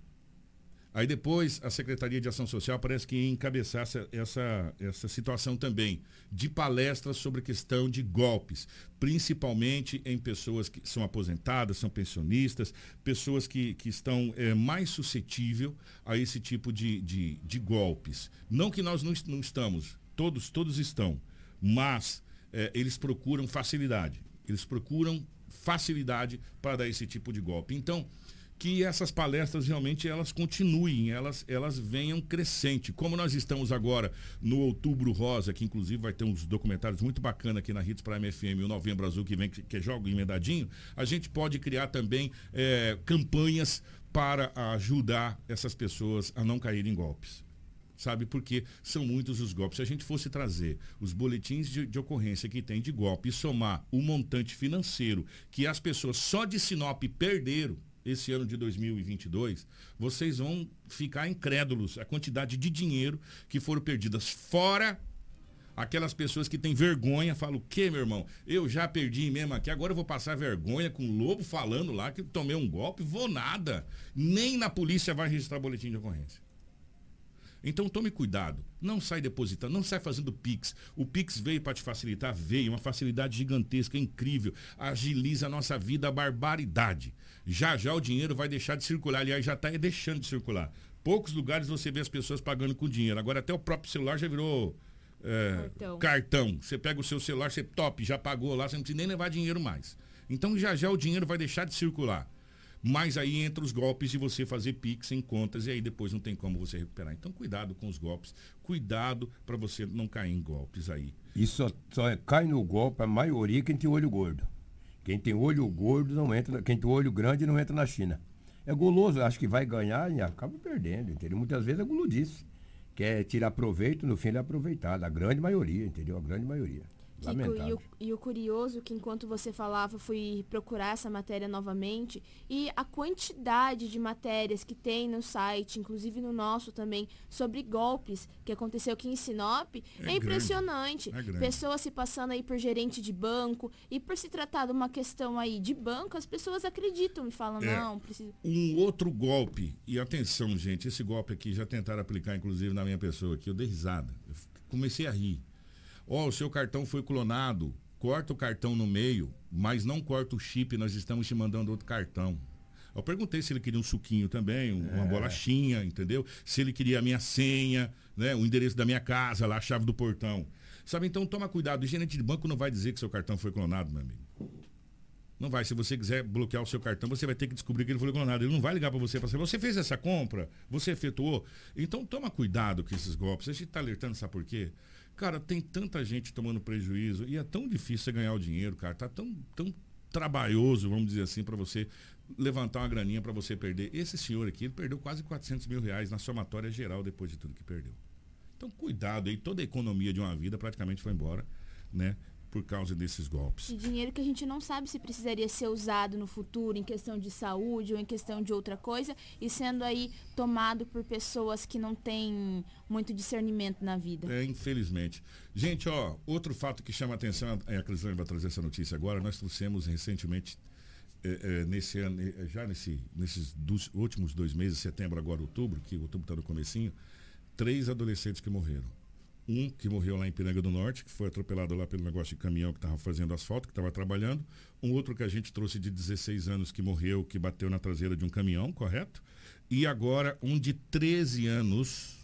Aí depois a Secretaria de Ação Social parece que ia encabeçar essa, essa, essa situação também, de palestras sobre questão de golpes, principalmente em pessoas que são aposentadas, são pensionistas, pessoas que, que estão é, mais suscetíveis a esse tipo de, de, de golpes. Não que nós não, não estamos, todos, todos estão, mas é, eles procuram facilidade. Eles procuram facilidade para dar esse tipo de golpe. Então, que essas palestras realmente elas continuem, elas, elas venham crescente. Como nós estamos agora no Outubro Rosa, que inclusive vai ter uns documentários muito bacanas aqui na Hits para MFM, o Novembro Azul que vem, que, que é jogo emendadinho, a gente pode criar também é, campanhas para ajudar essas pessoas a não caírem em golpes sabe? Porque são muitos os golpes. Se a gente fosse trazer os boletins de, de, ocorrência que tem de golpe e somar o montante financeiro que as pessoas só de Sinop perderam, esse ano de 2022, vocês vão ficar incrédulos a quantidade de dinheiro que foram perdidas fora aquelas pessoas que têm vergonha, falam o quê, meu irmão? Eu já perdi mesmo aqui, agora eu vou passar vergonha com o lobo falando lá que tomei um golpe, vou nada. Nem na polícia vai registrar boletim de ocorrência. Então tome cuidado. Não sai depositando, não sai fazendo Pix. O Pix veio para te facilitar, veio, uma facilidade gigantesca, incrível. Agiliza a nossa vida, a barbaridade. Já já o dinheiro vai deixar de circular. Aliás, já está deixando de circular. Poucos lugares você vê as pessoas pagando com dinheiro. Agora até o próprio celular já virou é, cartão. cartão. Você pega o seu celular, você top, já pagou lá, você não precisa nem levar dinheiro mais. Então já já o dinheiro vai deixar de circular. Mas aí entra os golpes de você fazer Pix em contas e aí depois não tem como você recuperar. Então cuidado com os golpes, cuidado para você não cair em golpes aí. Só, só é, cai no golpe a maioria quem tem olho gordo. Quem tem olho gordo não entra, quem tem olho grande não entra na China. É goloso, acho que vai ganhar e acaba perdendo, entendeu? Muitas vezes é guludice. Quer tirar proveito, no fim ele é aproveitado. A grande maioria, entendeu? A grande maioria. Kiko, e o, e o, curioso que enquanto você falava, fui procurar essa matéria novamente e a quantidade de matérias que tem no site, inclusive no nosso também, sobre golpes que aconteceu aqui em Sinop, é, é impressionante. É pessoas se passando aí por gerente de banco e por se tratar de uma questão aí de banco, as pessoas acreditam e falam, é, não, preciso... Um outro golpe, e atenção gente, esse golpe aqui já tentaram aplicar inclusive na minha pessoa aqui, eu dei risada, eu comecei a rir Ó, oh, o seu cartão foi clonado. Corta o cartão no meio, mas não corta o chip, nós estamos te mandando outro cartão. Eu perguntei se ele queria um suquinho também, uma é. bolachinha, entendeu? Se ele queria a minha senha, né? o endereço da minha casa, lá, a chave do portão. Sabe, então toma cuidado. O gerente de banco não vai dizer que seu cartão foi clonado, meu amigo. Não vai. Se você quiser bloquear o seu cartão, você vai ter que descobrir que ele foi clonado. Ele não vai ligar para você para saber. Você fez essa compra? Você efetuou? Então toma cuidado com esses golpes. A gente está alertando, sabe por quê? Cara, tem tanta gente tomando prejuízo e é tão difícil você ganhar o dinheiro, cara. Tá tão, tão trabalhoso, vamos dizer assim, para você levantar uma graninha para você perder. Esse senhor aqui, ele perdeu quase 400 mil reais na somatória geral depois de tudo que perdeu. Então, cuidado aí, toda a economia de uma vida praticamente foi embora, né? Por causa desses golpes. E dinheiro que a gente não sabe se precisaria ser usado no futuro em questão de saúde ou em questão de outra coisa e sendo aí tomado por pessoas que não têm muito discernimento na vida. É, infelizmente. Gente, ó, outro fato que chama a atenção, é a Crislane vai trazer essa notícia agora, nós trouxemos recentemente é, é, nesse ano, é, já nesse, nesses dos últimos dois meses, setembro, agora outubro, que outubro está no comecinho, três adolescentes que morreram. Um que morreu lá em Piranga do Norte, que foi atropelado lá pelo negócio de caminhão que estava fazendo asfalto, que estava trabalhando. Um outro que a gente trouxe de 16 anos que morreu, que bateu na traseira de um caminhão, correto? E agora um de 13 anos,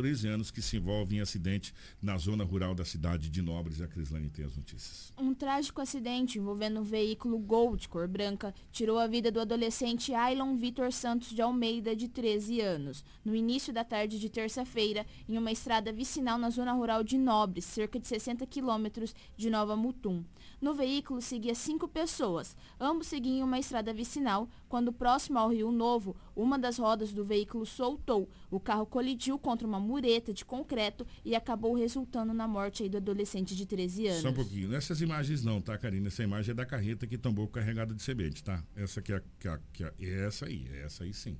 13 anos que se envolve em acidente na zona rural da cidade de Nobres. A Crislane tem as notícias. Um trágico acidente envolvendo um veículo Gol de cor branca tirou a vida do adolescente Ailon Vitor Santos de Almeida, de 13 anos, no início da tarde de terça-feira, em uma estrada vicinal na zona rural de Nobres, cerca de 60 quilômetros de Nova Mutum. No veículo seguia cinco pessoas. Ambos seguiam uma estrada vicinal, quando próximo ao Rio Novo, uma das rodas do veículo soltou. O carro colidiu contra uma mureta de concreto e acabou resultando na morte do adolescente de 13 anos. Só um pouquinho. Nessas imagens não, tá, Karina? Essa imagem é da carreta que tombou carregada de semente, tá? Essa aqui é, que é, que é essa aí, essa aí sim,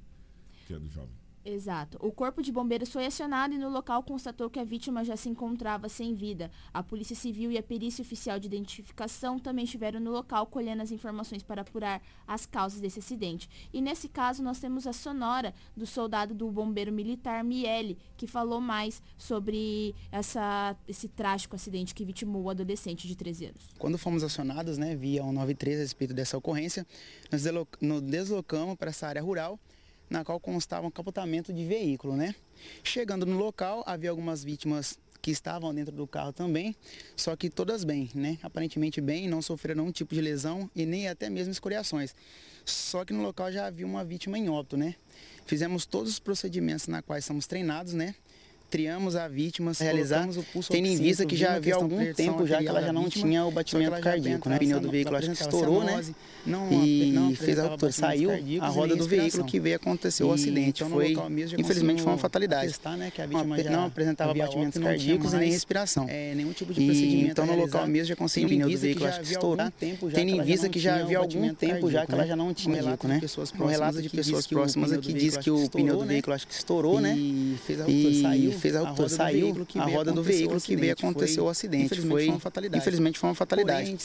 que é do jovem. Exato. O corpo de bombeiros foi acionado e no local constatou que a vítima já se encontrava sem vida. A Polícia Civil e a Perícia Oficial de Identificação também estiveram no local colhendo as informações para apurar as causas desse acidente. E nesse caso nós temos a sonora do soldado do bombeiro militar Miele, que falou mais sobre essa, esse trágico acidente que vitimou o adolescente de 13 anos. Quando fomos acionados, né, via 193 a respeito dessa ocorrência, nós nos deslocamos para essa área rural na qual constava um capotamento de veículo, né? Chegando no local, havia algumas vítimas que estavam dentro do carro também, só que todas bem, né? Aparentemente bem, não sofreram nenhum tipo de lesão e nem até mesmo escoriações. Só que no local já havia uma vítima em óbito, né? Fizemos todos os procedimentos na quais somos treinados, né? Triamos a vítima, realizar, tendo em vista que já havia algum tempo já que ela já não vítima, tinha o batimento cardíaco, né? O pneu do veículo acho que estourou, né? Não, e não fez a ruptura, saiu a roda do veículo que veio acontecer o acidente. Então, foi, infelizmente, foi uma fatalidade. Né, não apresentava batimentos cardíacos e nem respiração. É, nenhum tipo de procedimento Então, no local mesmo já consegui o pneu do veículo acho que estourou, tendo em vista que já havia algum tempo já que ela já não tinha cardíaco, né? Um relato de pessoas próximas aqui diz que o pneu do veículo acho que estourou, né? E fez a ruptura, saiu fez a ruptura, saiu a roda do veículo que veio acontecer o acidente. Foi, infelizmente, foi uma fatalidade.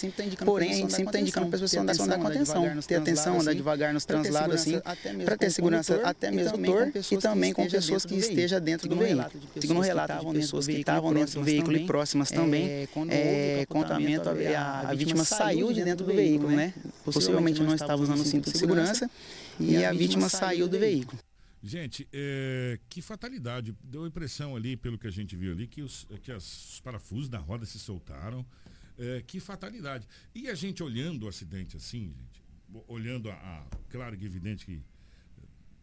Porém, a gente sempre está indicando para as pessoas andar com atenção, ter atenção, andar devagar nos translados, assim, para ter segurança até mesmo motor e também com pessoas que estejam dentro do veículo. Segundo o relato de pessoas que estavam dentro do veículo e próximas também, é, contamento, a vítima saiu de dentro do veículo, né? Possivelmente não estava usando o cinto de segurança e a vítima saiu do veículo. Gente, é, que fatalidade. Deu a impressão ali, pelo que a gente viu ali, que os, que os parafusos da roda se soltaram. É, que fatalidade. E a gente olhando o acidente assim, gente, olhando a, a claro que evidente que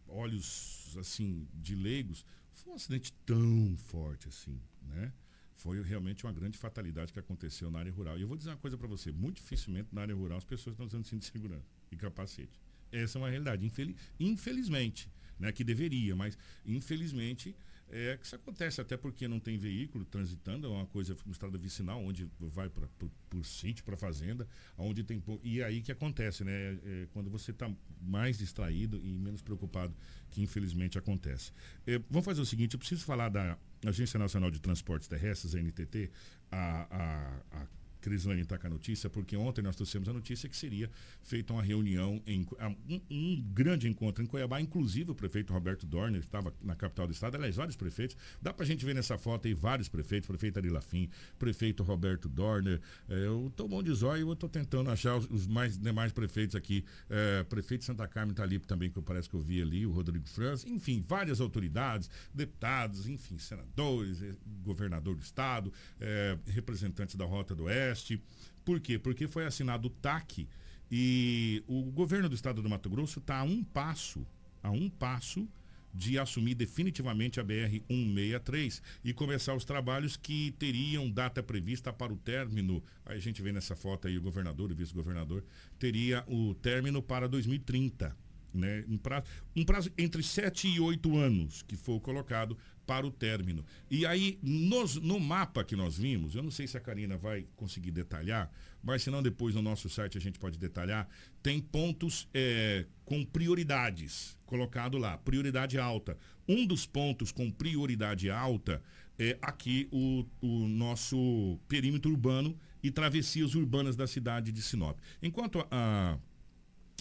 olhos assim de leigos, foi um acidente tão forte assim, né? Foi realmente uma grande fatalidade que aconteceu na área rural. E eu vou dizer uma coisa para você, muito dificilmente na área rural as pessoas estão usando cinto de segurança e capacete. Essa é uma realidade, infeliz, infelizmente né, que deveria, mas infelizmente é que isso acontece, até porque não tem veículo transitando, é uma coisa uma estrada vicinal, onde vai pra, por, por sítio, para fazenda, onde tem. E é aí que acontece, né? É, quando você está mais distraído e menos preocupado, que infelizmente acontece. É, vamos fazer o seguinte: eu preciso falar da Agência Nacional de Transportes Terrestres, a NTT, a, a, a Crislane está com a notícia, porque ontem nós trouxemos a notícia que seria feita uma reunião, em, um, um, grande encontro em Cuiabá, inclusive o prefeito Roberto Dorner estava na capital do estado, aliás, vários prefeitos, dá para a gente ver nessa foto aí vários prefeitos, prefeito Ari Lafim, prefeito Roberto Dorner, é, eu estou bom de zóio eu estou tentando achar os, os, mais demais prefeitos aqui, é, prefeito Santa Carmen está ali também, que parece que eu vi ali, o Rodrigo França, enfim, várias autoridades, deputados, enfim, senadores, eh, governador do estado, é, representantes da Rota do Oeste, Oeste. Por quê? Porque foi assinado o TAC e o governo do estado do Mato Grosso está a um passo, a um passo de assumir definitivamente a BR 163 e começar os trabalhos que teriam data prevista para o término. Aí a gente vê nessa foto aí o governador o vice-governador teria o término para 2030. Né? Um, prazo, um prazo entre 7 e 8 anos que foi colocado para o término. E aí, nos, no mapa que nós vimos, eu não sei se a Karina vai conseguir detalhar, mas se não depois no nosso site a gente pode detalhar, tem pontos é, com prioridades colocado lá, prioridade alta. Um dos pontos com prioridade alta é aqui o, o nosso perímetro urbano e travessias urbanas da cidade de Sinop. Enquanto a,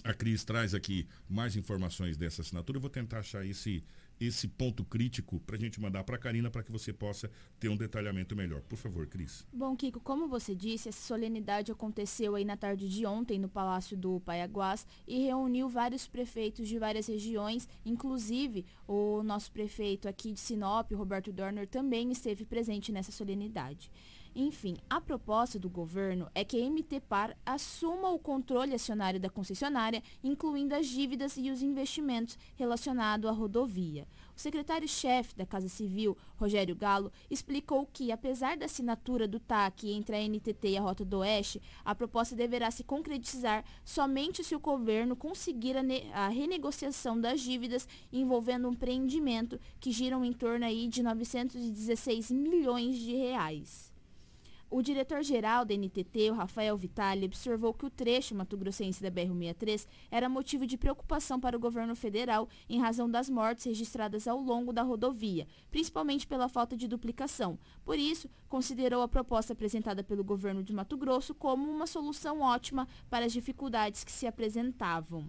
a Cris traz aqui mais informações dessa assinatura, eu vou tentar achar esse esse ponto crítico para a gente mandar para a Karina para que você possa ter um detalhamento melhor. Por favor, Cris. Bom, Kiko, como você disse, essa solenidade aconteceu aí na tarde de ontem no Palácio do Paiaguás e reuniu vários prefeitos de várias regiões, inclusive o nosso prefeito aqui de Sinop, Roberto Dorner, também esteve presente nessa solenidade. Enfim, a proposta do governo é que a MT Par assuma o controle acionário da concessionária, incluindo as dívidas e os investimentos relacionados à rodovia. O secretário-chefe da Casa Civil, Rogério Galo, explicou que, apesar da assinatura do TAC entre a NTT e a Rota do Oeste, a proposta deverá se concretizar somente se o governo conseguir a, a renegociação das dívidas envolvendo um empreendimento que giram em torno aí de 916 milhões de reais. O diretor-geral da NTT, o Rafael Vitali, observou que o trecho mato-grossense da BR-63 era motivo de preocupação para o governo federal em razão das mortes registradas ao longo da rodovia, principalmente pela falta de duplicação. Por isso, considerou a proposta apresentada pelo governo de Mato Grosso como uma solução ótima para as dificuldades que se apresentavam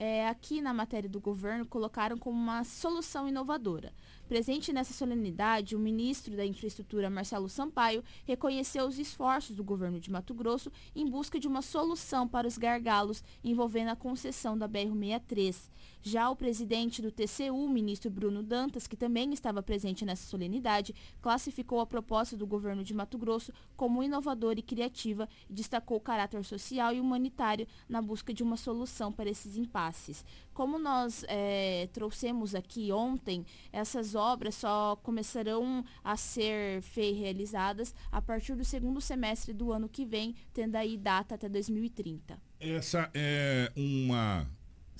é, aqui na matéria do governo colocaram como uma solução inovadora. Presente nessa solenidade, o ministro da Infraestrutura, Marcelo Sampaio, reconheceu os esforços do governo de Mato Grosso em busca de uma solução para os gargalos envolvendo a concessão da BR-63. Já o presidente do TCU, ministro Bruno Dantas, que também estava presente nessa solenidade, classificou a proposta do governo de Mato Grosso como inovadora e criativa e destacou o caráter social e humanitário na busca de uma solução para esses impasses. Como nós é, trouxemos aqui ontem, essas obras só começarão a ser realizadas a partir do segundo semestre do ano que vem, tendo aí data até 2030. Essa é uma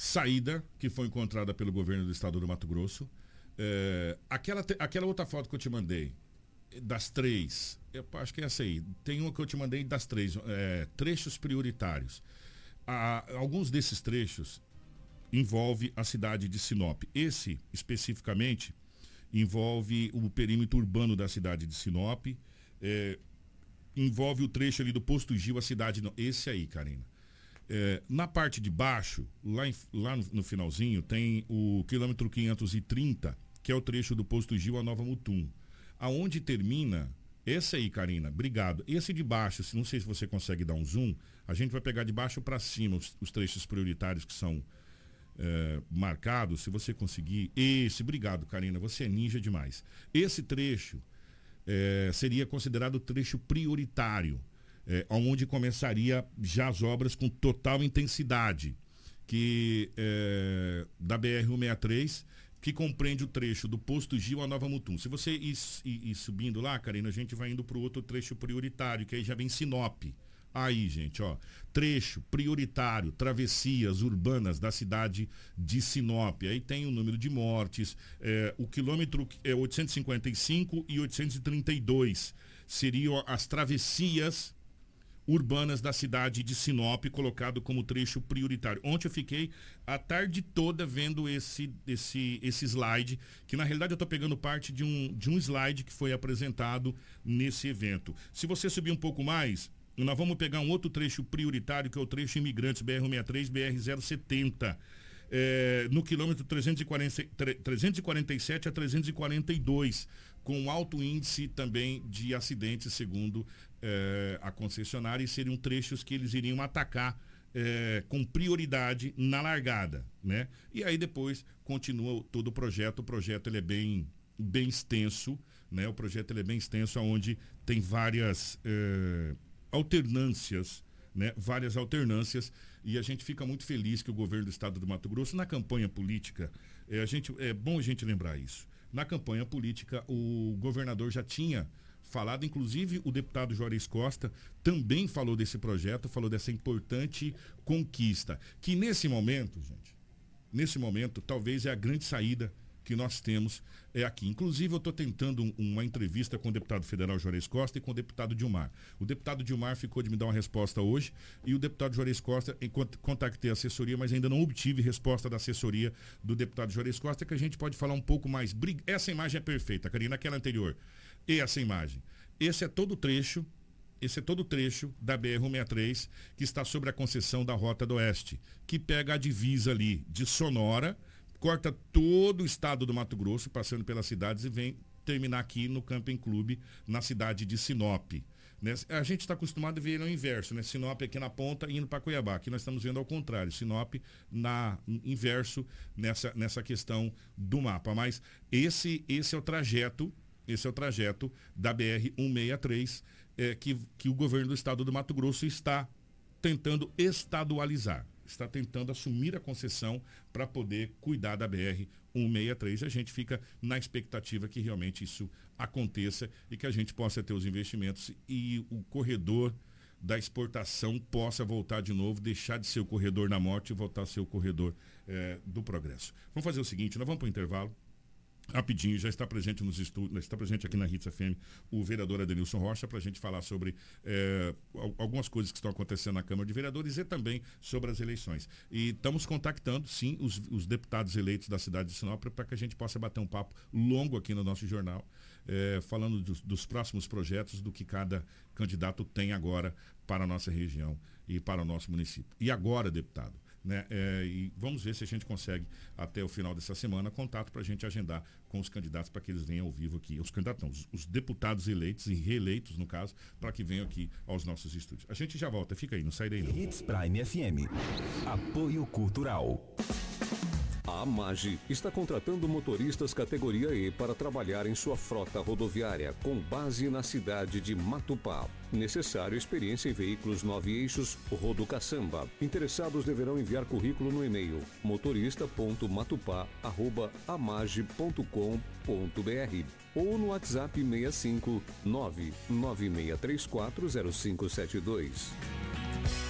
saída que foi encontrada pelo governo do estado do Mato Grosso. É, aquela, aquela outra foto que eu te mandei, das três, eu acho que é essa aí. Tem uma que eu te mandei das três, é, trechos prioritários. alguns desses trechos envolve a cidade de Sinop. Esse, especificamente, envolve o perímetro urbano da cidade de Sinop, é, envolve o trecho ali do Posto Gil, a cidade. Não, esse aí, Karina. É, na parte de baixo, lá, em, lá no, no, finalzinho, tem o quilômetro 530, que é o trecho do Posto Gil a Nova Mutum. Aonde termina, esse aí, Karina, obrigado. Esse de baixo, não sei se você consegue dar um zoom, a gente vai pegar de baixo para cima os, os trechos prioritários que são é, marcado, se você conseguir. Esse, obrigado, Karina, você é ninja demais. Esse trecho é, seria considerado trecho prioritário, é, onde começaria já as obras com total intensidade, que é, da BR-163, que compreende o trecho do Posto Gil a Nova Mutum. Se você ir, ir, ir subindo lá, Karina, a gente vai indo para o outro trecho prioritário, que aí já vem Sinop. Aí, gente, ó, trecho prioritário, travessias urbanas da cidade de Sinop. Aí tem o número de mortes, é, o quilômetro é 855 e 832 seriam as travessias urbanas da cidade de Sinop, colocado como trecho prioritário. Ontem eu fiquei a tarde toda vendo esse, esse, esse slide, que na realidade eu estou pegando parte de um, de um slide que foi apresentado nesse evento. Se você subir um pouco mais, nós vamos pegar um outro trecho prioritário, que é o trecho Imigrantes BR-163, BR-070. É, no quilômetro 340, 347 a 342, com alto índice também de acidentes, segundo é, a concessionária, e seriam trechos que eles iriam atacar é, com prioridade na largada, né? E aí depois continua todo o projeto. O projeto ele é bem, bem extenso, né? O projeto ele é bem extenso, onde tem várias é, alternâncias, né? várias alternâncias, e a gente fica muito feliz que o governo do estado do Mato Grosso, na campanha política, é, a gente, é bom a gente lembrar isso. Na campanha política, o governador já tinha falado, inclusive o deputado Juarez Costa também falou desse projeto, falou dessa importante conquista, que nesse momento, gente, nesse momento, talvez é a grande saída que nós temos é aqui. Inclusive, eu estou tentando um, uma entrevista com o deputado federal Juarez Costa e com o deputado Dilmar. O deputado Dilmar ficou de me dar uma resposta hoje e o deputado Juarez Costa, enquanto contactei a assessoria, mas ainda não obtive resposta da assessoria do deputado Juarez Costa, que a gente pode falar um pouco mais. Essa imagem é perfeita, Karina, aquela anterior. E essa imagem. Esse é todo o trecho esse é todo o trecho da BR-163 que está sobre a concessão da Rota do Oeste, que pega a divisa ali de Sonora corta todo o estado do Mato Grosso, passando pelas cidades e vem terminar aqui no Camping Clube, na cidade de Sinop. Né? A gente está acostumado a ver o inverso, né? Sinop aqui na ponta indo para Cuiabá. Aqui nós estamos vendo ao contrário, Sinop na inverso nessa, nessa questão do mapa. Mas esse, esse é o trajeto, esse é o trajeto da BR 163 é, que, que o governo do estado do Mato Grosso está tentando estadualizar está tentando assumir a concessão para poder cuidar da BR 163. A gente fica na expectativa que realmente isso aconteça e que a gente possa ter os investimentos e o corredor da exportação possa voltar de novo, deixar de ser o corredor da morte e voltar a ser o corredor eh, do progresso. Vamos fazer o seguinte, nós vamos para o intervalo. Rapidinho, já está presente nos estúdios, está presente aqui na Ritz FM o vereador Adenilson Rocha para a gente falar sobre é, algumas coisas que estão acontecendo na Câmara de Vereadores e também sobre as eleições. E estamos contactando, sim, os, os deputados eleitos da cidade de Sinop para que a gente possa bater um papo longo aqui no nosso jornal, é, falando dos, dos próximos projetos, do que cada candidato tem agora para a nossa região e para o nosso município. E agora, deputado, né? É, e vamos ver se a gente consegue, até o final dessa semana, contato para a gente agendar com os candidatos para que eles venham ao vivo aqui. Os candidatos, não, os, os deputados eleitos e reeleitos, no caso, para que venham aqui aos nossos estúdios. A gente já volta, fica aí, não sai daí não. Hits Prime FM. Apoio Cultural. A AMAGE está contratando motoristas categoria E para trabalhar em sua frota rodoviária, com base na cidade de Matupá. Necessário experiência em veículos nove eixos Rodocaçamba. Interessados deverão enviar currículo no e-mail motorista.matupá.amage.com.br ou no WhatsApp 65 996340572.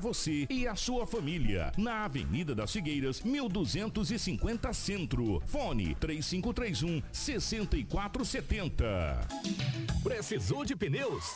você e a sua família. Na Avenida das Figueiras, 1250 Centro. Fone 3531 6470. Precisou de pneus?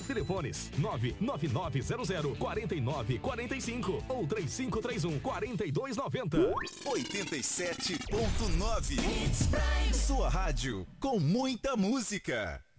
Telefones 99900 4945 ou 3531 4290. 87.9 Sua rádio com muita música.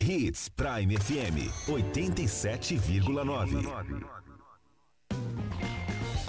Hits Prime FM 87,9.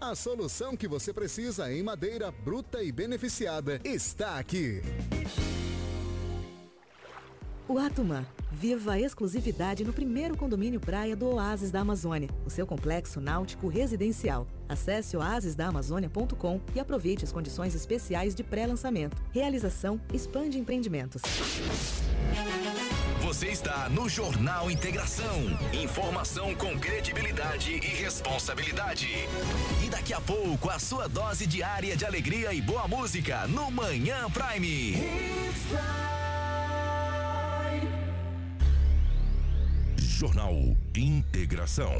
A solução que você precisa em madeira bruta e beneficiada está aqui. O Atumã. Viva a exclusividade no primeiro condomínio praia do Oásis da Amazônia, o seu complexo náutico residencial. Acesse oasisdaamazônia.com e aproveite as condições especiais de pré-lançamento. Realização Expande Empreendimentos. Você está no Jornal Integração. Informação com credibilidade e responsabilidade. E daqui a pouco, a sua dose diária de alegria e boa música no Manhã Prime. Jornal Integração.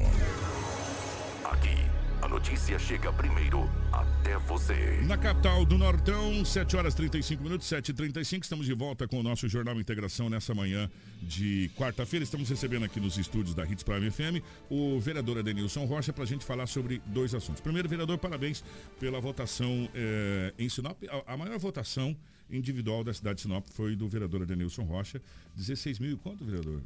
Aqui, a notícia chega primeiro até você. Na capital do Nortão, 7 horas 35 minutos, 7h35. Estamos de volta com o nosso Jornal Integração nessa manhã de quarta-feira. Estamos recebendo aqui nos estúdios da Hits Prime FM o vereador Adenilson Rocha para a gente falar sobre dois assuntos. Primeiro, vereador, parabéns pela votação eh, em Sinop. A, a maior votação individual da cidade de Sinop foi do vereador Adenilson Rocha. 16 mil, quanto, vereador?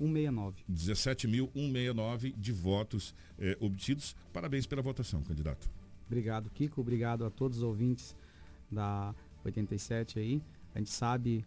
17.169. 17.169 de votos eh, obtidos. Parabéns pela votação, candidato. Obrigado, Kiko. Obrigado a todos os ouvintes da 87 aí. A gente sabe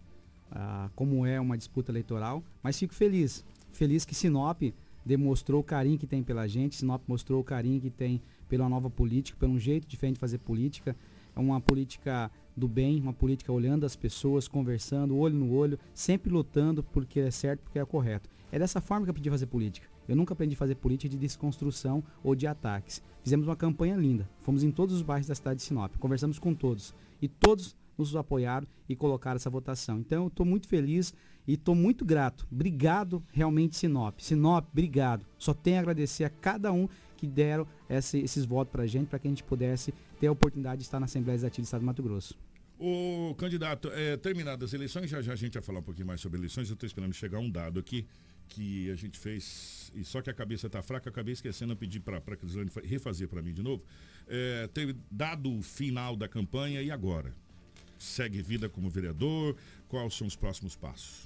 ah, como é uma disputa eleitoral, mas fico feliz. Feliz que Sinop demonstrou o carinho que tem pela gente, Sinop mostrou o carinho que tem pela nova política, pelo um jeito diferente de fazer política. É uma política do bem, uma política olhando as pessoas, conversando, olho no olho, sempre lutando porque é certo, porque é correto. É dessa forma que eu aprendi a fazer política. Eu nunca aprendi a fazer política de desconstrução ou de ataques. Fizemos uma campanha linda. Fomos em todos os bairros da cidade de Sinop. Conversamos com todos. E todos nos apoiaram e colocaram essa votação. Então eu estou muito feliz e estou muito grato. Obrigado realmente, Sinop. Sinop, obrigado. Só tenho a agradecer a cada um que deram esse, esses votos para a gente, para que a gente pudesse ter a oportunidade de estar na Assembleia Legislativa do Estado do Mato Grosso. O candidato, é, terminadas as eleições, já já a gente vai falar um pouquinho mais sobre eleições. Eu estou esperando chegar um dado aqui que a gente fez, e só que a cabeça está fraca, acabei esquecendo, eu pedi para a Crislane refazer para mim de novo. É, teve dado o final da campanha e agora? Segue vida como vereador? Quais são os próximos passos?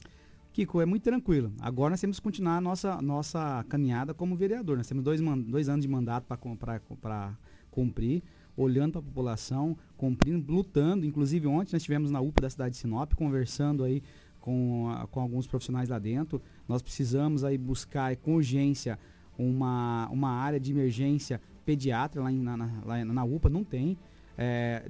Kiko, é muito tranquilo. Agora nós temos que continuar a nossa, nossa caminhada como vereador. Nós temos dois, dois anos de mandato para cumprir, olhando para a população, cumprindo, lutando. Inclusive ontem nós estivemos na UPA da cidade de Sinop, conversando aí com, com alguns profissionais lá dentro. Nós precisamos aí buscar com urgência uma, uma área de emergência pediatra lá, em, na, na, lá na UPA, não tem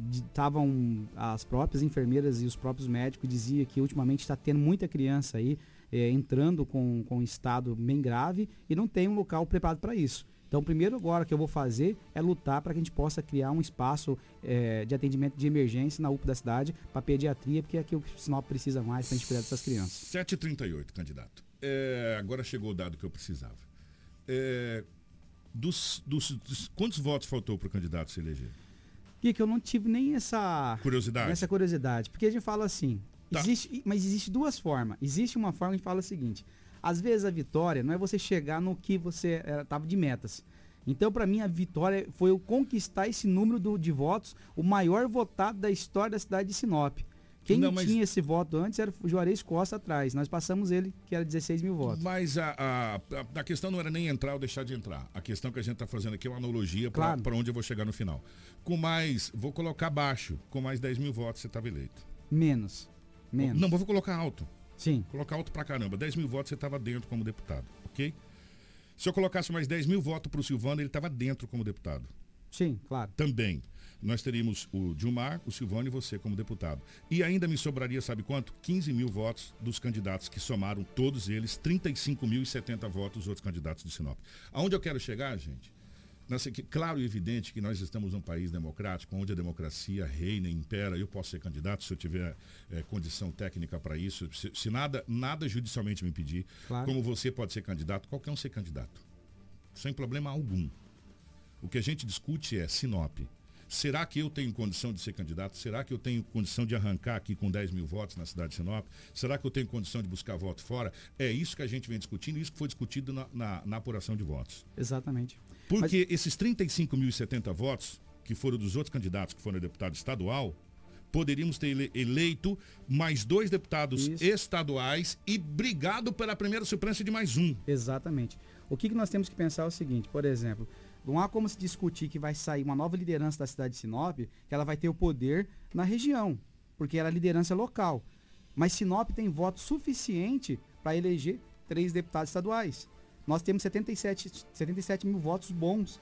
estavam é, as próprias enfermeiras e os próprios médicos diziam que ultimamente está tendo muita criança aí é, entrando com, com um estado bem grave e não tem um local preparado para isso. Então, primeiro agora que eu vou fazer é lutar para que a gente possa criar um espaço é, de atendimento de emergência na UPA da cidade para pediatria, porque é aquilo que o Sinop precisa mais para a gente cuidar dessas crianças. 7h38, candidato. É, agora chegou o dado que eu precisava. É, dos, dos, dos, quantos votos faltou para o candidato se eleger? que eu não tive nem essa curiosidade. Essa curiosidade. Porque a gente fala assim, tá. existe, mas existe duas formas. Existe uma forma que fala o seguinte: às vezes a vitória não é você chegar no que você estava de metas. Então, para mim, a vitória foi eu conquistar esse número do, de votos, o maior votado da história da cidade de Sinop. Quem não, mas... tinha esse voto antes era o Juarez Costa atrás. Nós passamos ele, que era 16 mil votos. Mas a, a, a, questão não era nem entrar ou deixar de entrar. A questão que a gente está fazendo aqui é uma analogia para claro. onde eu vou chegar no final. Com mais, vou colocar baixo, com mais 10 mil votos você estava eleito. Menos. Menos. Não, vou colocar alto. Sim. Colocar alto pra caramba. 10 mil votos você estava dentro como deputado, ok? Se eu colocasse mais 10 mil votos para o Silvano, ele estava dentro como deputado. Sim, claro. Também nós teríamos o Dilmar, o Silvano e você como deputado. E ainda me sobraria, sabe quanto? 15 mil votos dos candidatos que somaram todos eles, 35 mil e 70 votos dos outros candidatos de Sinop. Aonde eu quero chegar, gente? Que- claro e evidente que nós estamos num país democrático, onde a democracia reina e impera. Eu posso ser candidato se eu tiver eh, condição técnica para isso. Se, se nada, nada judicialmente me impedir. Claro. Como você pode ser candidato, qualquer um ser candidato. Sem problema algum. O que a gente discute é Sinop. Será que eu tenho condição de ser candidato? Será que eu tenho condição de arrancar aqui com 10 mil votos na cidade de Sinop? Será que eu tenho condição de buscar voto fora? É isso que a gente vem discutindo, isso que foi discutido na, na- na apuração de votos. Exatamente. Porque esses 35.070 votos, que foram dos outros candidatos que foram deputado estadual, poderíamos ter ele- eleito mais dois deputados estaduais e brigado pela primeira suplência de mais um. Exatamente. O que, que nós temos que pensar é o seguinte, por exemplo, não há como se discutir que vai sair uma nova liderança da cidade de Sinop, que ela vai ter o poder na região, porque ela é liderança local. Mas Sinop tem voto suficiente para eleger três deputados estaduais. Nós temos 77, 77 mil votos bons.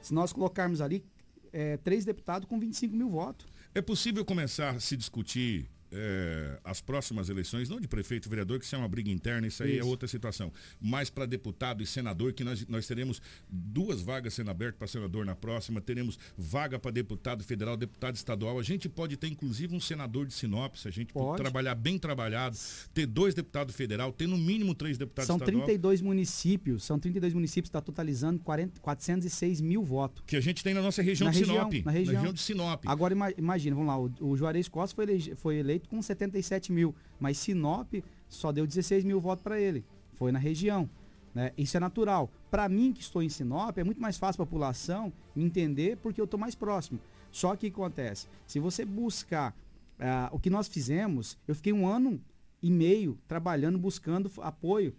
Se nós colocarmos ali é, três deputados com 25 mil votos. É possível começar a se discutir eh, as próximas eleições, não de prefeito e vereador, que isso é uma briga interna, isso aí é Isso. outra situação. Mas para deputado e senador, que nós, nós teremos duas vagas sendo abertas para senador na próxima, teremos vaga para deputado federal, deputado estadual. A gente pode ter, inclusive, um senador de Sinop, se a gente Pode. trabalhar bem trabalhado, ter dois deputados federal, ter no mínimo três deputados São estadual. 32 municípios, são 32 municípios, está totalizando 40, 406 mil votos. Que a gente tem na nossa região na de região, Sinop. Na região. de Sinop. Agora ima- imagina, vamos lá, o, o Juarez Costa foi, elege- foi eleito com 77 mil, mas Sinop só deu 16 mil votos para ele. Foi na região. Né? Isso é natural. Para mim, que estou em Sinop, é muito mais fácil a população me entender porque eu estou mais próximo. Só que acontece? Se você buscar ah, o que nós fizemos, eu fiquei um ano e meio trabalhando, buscando apoio.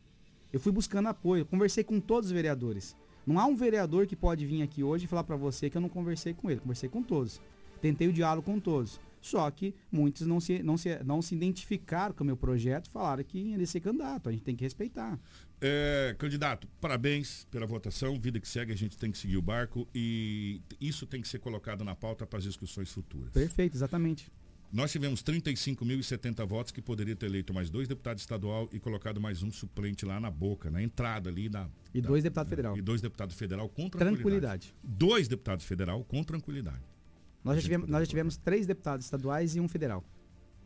Eu fui buscando apoio, conversei com todos os vereadores. Não há um vereador que pode vir aqui hoje e falar para você que eu não conversei com ele. Conversei com todos. Tentei o diálogo com todos. Só que muitos não se, não se, não se identificaram com o meu projeto e falaram que ia ser candidato. A gente tem que respeitar. É, candidato, parabéns pela votação. Vida que segue, a gente tem que seguir o barco e isso tem que ser colocado na pauta para as discussões futuras. Perfeito, exatamente. Nós tivemos 35.070 votos que poderia ter eleito mais dois deputados estadual e colocado mais um suplente lá na boca, na entrada ali da. E dois deputados federal. E dois deputados federal com tranquilidade. Tranquilidade. Dois deputados federal com tranquilidade. Nós já, tivemos, nós já tivemos três deputados estaduais e um federal.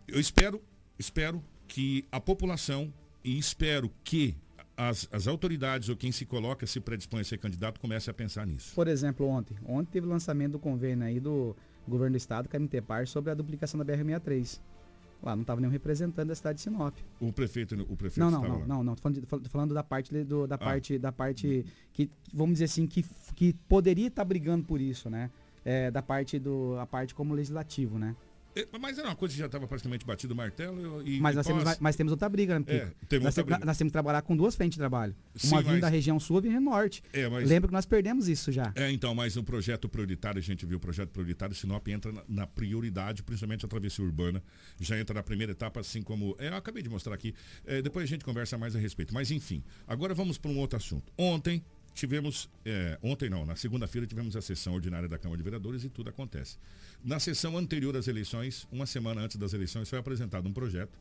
Eu espero, espero que a população e espero que as, as autoridades ou quem se coloca, se predispõe a ser candidato, comece a pensar nisso. Por exemplo, ontem. Ontem teve o lançamento do convênio aí do governo do estado, MTPAR, sobre a duplicação da BR-63. Lá não estava nenhum representante da cidade de Sinop. O prefeito, o prefeito Não, não, não, lá. não, não. Tô falando, tô falando da parte do, da Ah. parte da parte que vamos dizer assim que, que poderia estar brigando por isso, né? É, da parte do a parte como legislativo, né? É, Mas era uma coisa que já estava praticamente batido o martelo e. Mas e nós, temos, mas temos outra briga, né? Pico? É, nós, briga. nós temos que trabalhar com duas frentes de trabalho. Sim, uma vindo mas- da região sul e vindo norte. É, mas- Lembra que nós perdemos isso já. É, então, mas no projeto prioritário, a gente viu o projeto prioritário, Sinop entra na, na prioridade, principalmente a travessia urbana. Já entra na primeira etapa, assim como. É, eu acabei de mostrar aqui. É, depois a gente conversa mais a respeito. Mas enfim, agora vamos para um outro assunto. Ontem tivemos. é, ontem não, na segunda-feira tivemos a sessão ordinária da Câmara de Vereadores e tudo acontece. Na sessão anterior às eleições, uma semana antes das eleições, foi apresentado um projeto.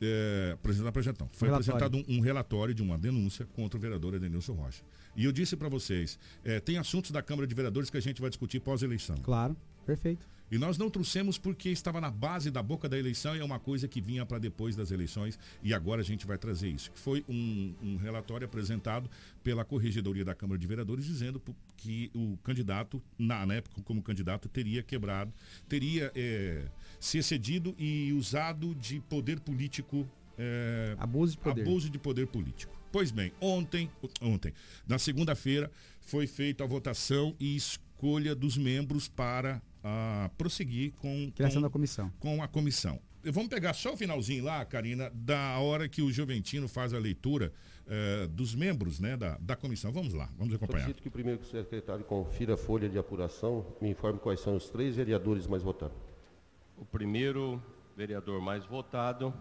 É, apresentado projeto não. Foi Relatório. apresentado um, um relatório de uma denúncia contra o vereador Edenilson Rocha. E eu disse para vocês, é, tem assuntos da Câmara de Vereadores que a gente vai discutir pós-eleição. Claro, perfeito. E nós não trouxemos porque estava na base da boca da eleição e é uma coisa que vinha para depois das eleições e agora a gente vai trazer isso. Que foi um, um relatório apresentado pela Corregedoria da Câmara de Vereadores dizendo que o candidato, na, na época como candidato, teria quebrado, teria é, se excedido e usado de poder político. é, Abuso de poder. Abuso de poder político. Pois bem, ontem, ontem, na segunda-feira, foi feita a votação e escolha dos membros para ah, prosseguir com, Criação com, da comissão. com a comissão. Vamos pegar só o finalzinho lá, Karina, da hora que o Juventino faz a leitura eh, dos membros né, da, da comissão. Vamos lá, vamos acompanhar. Solicito que primeiro que o secretário confira a folha de apuração, me informe quais são os três vereadores mais votados. O primeiro vereador mais votado,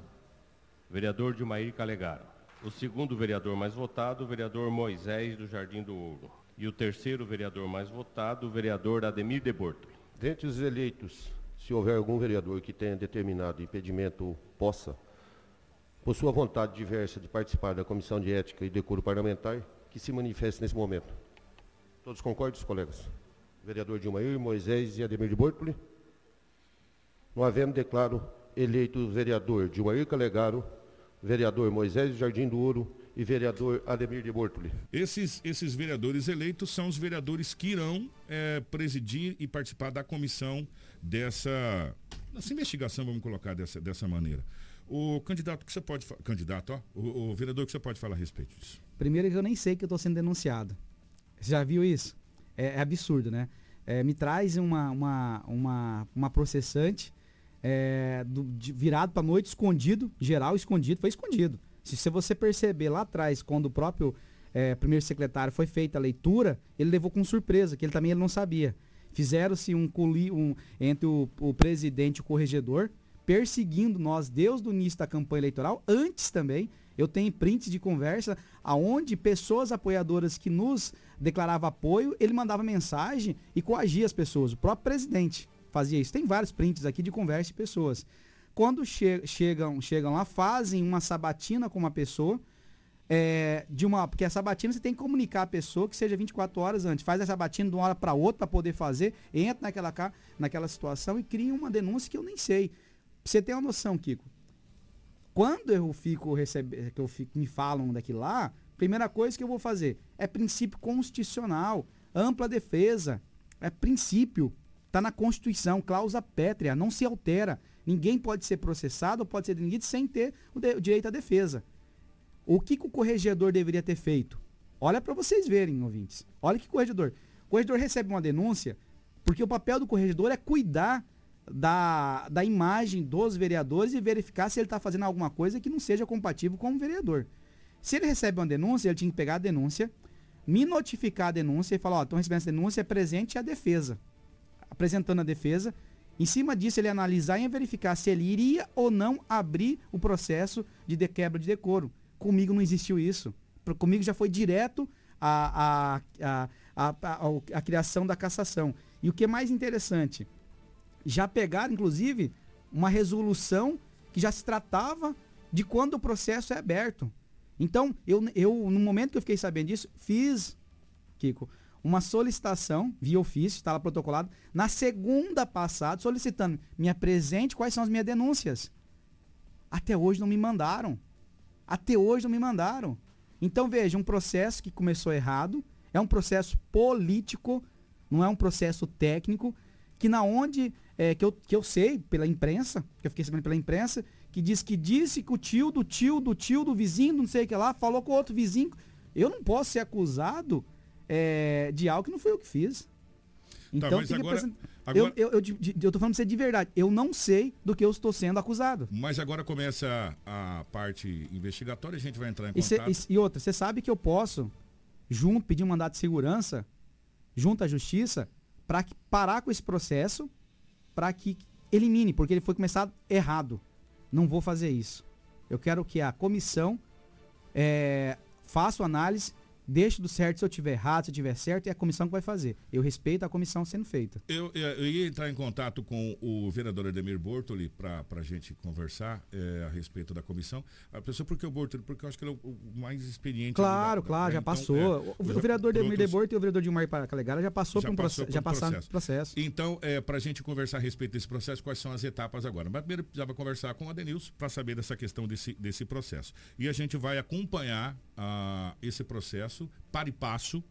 vereador Dilmair Calegaro. O segundo vereador mais votado, o vereador Moisés do Jardim do Ouro. E o terceiro vereador mais votado, o vereador Ademir de Bortoli. Dentre os eleitos, se houver algum vereador que tenha determinado impedimento possa, por sua vontade diversa de participar da Comissão de Ética e Decoro Parlamentar, que se manifeste nesse momento. Todos concordam, colegas? Vereador Dilmair, Moisés e Ademir de Bortoli. Não havendo, declaro eleito o vereador Dilmair Calegaro, vereador Moisés Jardim do Ouro e vereador Ademir de Bortoli. Esses, esses vereadores eleitos são os vereadores que irão é, presidir e participar da comissão dessa, dessa investigação, vamos colocar dessa, dessa maneira. O candidato que você pode candidato, ó, o, o, vereador que você pode falar a respeito disso. Primeiro que eu nem sei que eu estou sendo denunciado. Você já viu isso? É, é absurdo, né? É, me traz uma, uma, uma, uma processante é, do, de, virado para noite, escondido, geral escondido, foi escondido. Se, você perceber lá atrás, quando o próprio é, primeiro secretário foi feita a leitura, ele levou com surpresa, que ele também ele não sabia. Fizeram-se um, um entre o, o presidente e o corregedor, perseguindo nós desde o início da campanha eleitoral, antes também. Eu tenho prints de conversa aonde pessoas apoiadoras que nos declaravam apoio, ele mandava mensagem e coagia as pessoas. O próprio presidente fazia isso. Tem vários prints aqui de conversa de pessoas. Quando che chegam, chegam lá, fazem uma sabatina com uma pessoa, é, de uma, porque a sabatina você tem que comunicar a pessoa que seja 24 horas antes. Faz a sabatina de uma hora para outra para poder fazer, entra naquela, naquela situação e cria uma denúncia que eu nem sei. Você ter uma noção, Kiko. Quando eu fico recebendo, que eu fico, me falam daqui lá, primeira coisa que eu vou fazer é princípio constitucional, ampla defesa, é princípio, está na Constituição, cláusula pétrea, não se altera. Ninguém pode ser processado ou pode ser demitido sem ter o, de, o direito à defesa. O que, que, o corregedor deveria ter feito? Olha para vocês verem, ouvintes. Olha que corregedor. O corregedor recebe uma denúncia porque o papel do corregedor é cuidar da, da imagem dos vereadores e verificar se ele está fazendo alguma coisa que não seja compatível com o vereador. Se ele recebe uma denúncia, ele tinha que pegar a denúncia, me notificar a denúncia e falar, ó, oh, estão recebendo essa denúncia, é presente a defesa. Apresentando a defesa, em cima disso, ele analisar e verificar se ele iria ou não abrir o processo de, de quebra de decoro. Comigo não existiu isso. Comigo já foi direto a, a, a, a, criação da cassação. E o que é mais interessante, já pegaram, inclusive, uma resolução que já se tratava de quando o processo é aberto. Então, eu, eu no momento que eu fiquei sabendo disso, fiz, Kiko, uma solicitação via ofício, está lá protocolado, na segunda passada, solicitando, me apresente quais são as minhas denúncias. Até hoje não me mandaram. Até hoje não me mandaram. Então veja, um processo que começou errado, é um processo político, não é um processo técnico, que na onde, é, que, eu, que eu sei pela imprensa, que eu fiquei sabendo pela imprensa, que diz que disse que o tio do tio do tio do vizinho, não sei o que lá, falou com outro vizinho. Eu não posso ser acusado é, de algo que não foi eu que fiz. Tá, então, tá, agora, agora... Eu, eu, eu, eu, tô falando pra você de verdade. Eu não sei do que eu estou sendo acusado. Mas agora começa a, parte investigatória, a gente vai entrar em contato. E, cê, e, e outra, você sabe que eu posso, junto, pedir um mandato de segurança, junto à justiça, para parar com esse processo, para que elimine, porque ele foi começado errado. Não vou fazer isso. Eu quero que a comissão é, faça análise deixe do certo se eu tiver errado, se eu tiver certo, é a comissão que vai fazer. Eu respeito a comissão sendo feita. Eu, eu ia entrar em contato com o vereador Ademir Bortoli para a gente conversar é, a respeito da comissão. A pessoa, por que o Bortoli? Porque eu acho que ele é o, mais experiente. Claro, da, claro, da, já então, passou. É, o, o vereador Ademir de Bortoli e o vereador Dilmar Calegara já passou já por um processo. Já passaram processo. processo. Então, é, para a gente conversar a respeito desse processo, quais são as etapas agora? Mas primeiro precisava conversar com o Adenilson para saber dessa questão desse, desse processo. E a gente vai acompanhar uh, esse processo para e passo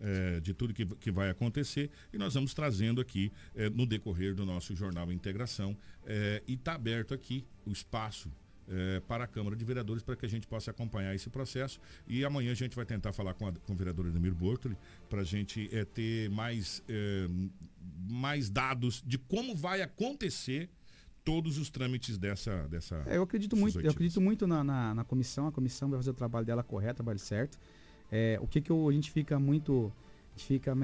é, de tudo que, que vai acontecer e nós vamos trazendo aqui é, no decorrer do nosso jornal Integração é, e está aberto aqui o espaço para a Câmara de Vereadores para que a gente possa acompanhar esse processo. E amanhã a gente vai tentar falar com, a, com o vereador Edmir Bortoli para a gente ter mais, mais dados de como vai acontecer todos os trâmites dessa dessa eu acredito muito eu acredito muito na, na, na comissão a comissão vai fazer o trabalho dela correto o trabalho certo é, o que, que eu, a gente fica muito, gente fica,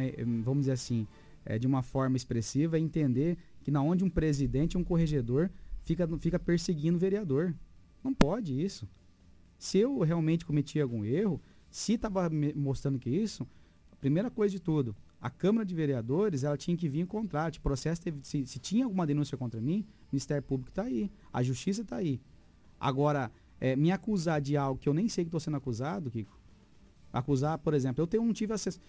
vamos dizer assim, é, de uma forma expressiva, é entender que na onde um presidente, um corregedor, fica, fica perseguindo o vereador. Não pode isso. Se eu realmente cometi algum erro, se estava mostrando que isso, a primeira coisa de tudo, a Câmara de Vereadores ela tinha que vir em contrato. Processo teve, se, se, tinha alguma denúncia contra mim, o Ministério Público está aí, a Justiça está aí. Agora, é, me acusar de algo que eu nem sei que estou sendo acusado, Kiko, acusar, por exemplo, eu tenho, não tive acesso.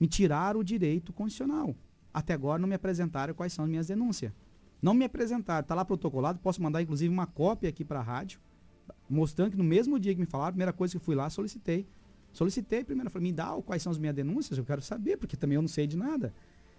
me tiraram o direito condicional. Até agora não me apresentaram quais são as minhas denúncias. Não me apresentaram, está lá protocolado, posso mandar inclusive uma cópia aqui para a rádio, mostrando que no mesmo dia que me falaram, a primeira coisa que fui lá, solicitei. Solicitei primeiro, falei, me dá quais são as minhas denúncias, eu quero saber, porque também eu não sei de nada.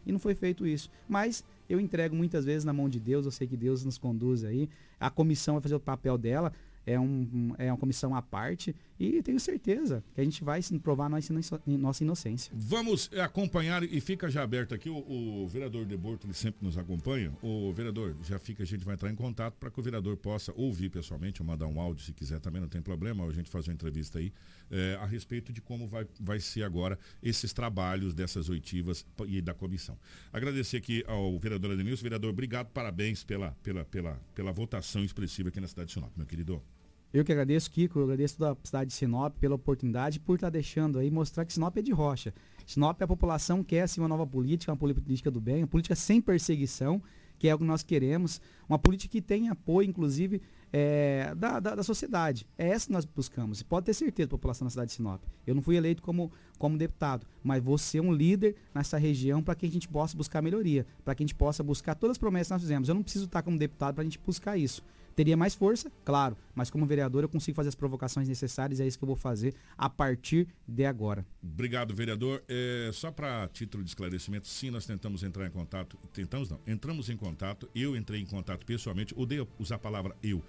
E não foi feito isso. Mas eu entrego muitas vezes na mão de Deus, eu sei que Deus nos conduz aí. A comissão vai fazer o papel dela é, um, é uma comissão à parte e tenho certeza que a gente vai provar nossa, inocência. Vamos acompanhar e fica já aberto aqui, o, o vereador De Borto, ele sempre nos acompanha. O vereador, já fica, a gente vai entrar em contato para que o vereador possa ouvir pessoalmente, ou mandar um áudio se quiser também, não tem problema, a gente fazer uma entrevista aí é, a respeito de como vai, vai ser agora esses trabalhos dessas oitivas e da comissão. Agradecer aqui ao vereador Adenilson. Vereador, obrigado, parabéns pela, pela, pela, pela votação expressiva aqui na cidade de Sinop, meu querido. Eu que agradeço, Kiko, eu agradeço toda a cidade de Sinop pela oportunidade, por estar tá deixando aí mostrar que Sinop é de rocha. Sinop, a população quer assim, uma nova política, uma política do bem, uma política sem perseguição, que é o que nós queremos, uma política que tem apoio, inclusive, é, da, da, da, sociedade. É essa que nós buscamos. pode ter certeza, população da cidade de Sinop. Eu não fui eleito como, como deputado, mas vou ser um líder nessa região para que a gente possa buscar melhoria, para que a gente possa buscar todas as promessas que nós fizemos. Eu não preciso estar como deputado para a gente buscar isso. Teria mais força, claro, mas como vereador eu consigo fazer as provocações necessárias, é isso que eu vou fazer a partir de agora. Obrigado, vereador. É, só para título de esclarecimento, sim, nós tentamos entrar em contato, tentamos não, entramos em contato, eu entrei em contato pessoalmente, odeio usar a palavra eu,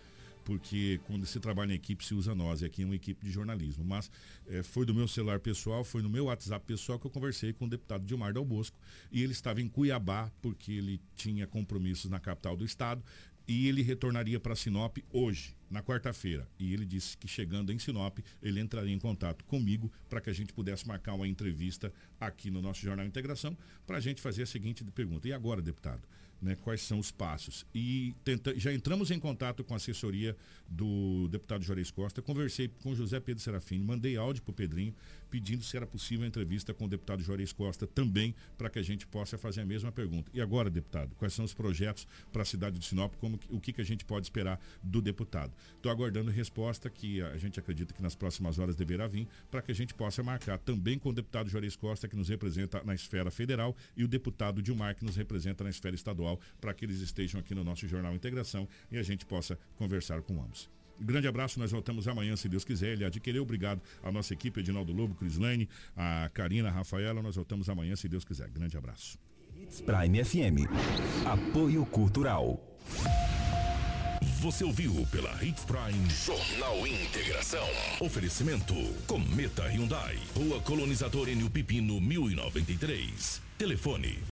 porque quando se trabalha em equipe se usa nós, e aqui é uma equipe de jornalismo. Mas é, foi do meu celular pessoal, foi no meu WhatsApp pessoal que eu conversei com o deputado Dilmar Dal Bosco, e ele estava em Cuiabá, porque ele tinha compromissos na capital do estado, e ele retornaria para Sinop hoje, na quarta-feira. E ele disse que chegando em Sinop, ele entraria em contato comigo para que a gente pudesse marcar uma entrevista aqui no nosso Jornal Integração para a gente fazer a seguinte pergunta. E agora, deputado? Né, quais são os passos? E tenta, já entramos em contato com a assessoria do deputado Juarez Costa, conversei com José Pedro Serafini, mandei áudio para o Pedrinho, pedindo se era possível a entrevista com o deputado Juarez Costa também, para que a gente possa fazer a mesma pergunta. E agora, deputado, quais são os projetos para a cidade de Sinop, como, o que, que a gente pode esperar do deputado? Estou aguardando resposta que a gente acredita que nas próximas horas deverá vir, para que a gente possa marcar também com o deputado Juarez Costa, que nos representa na esfera federal, e o deputado Dilmar, que nos representa na esfera estadual, para que eles estejam aqui no nosso Jornal Integração e a gente possa conversar com ambos. Grande abraço, nós voltamos amanhã, se Deus quiser. Ele adquiriu, obrigado à nossa equipe, Edinaldo Lobo, Crislane, a Karina, a Rafaela. Nós voltamos amanhã, se Deus quiser. Grande abraço. Prime FM. Apoio Cultural. Você ouviu pela Hits Prime Jornal Integração. Oferecimento Cometa Hyundai. Rua Colonizador Enio Pipino 1093. Telefone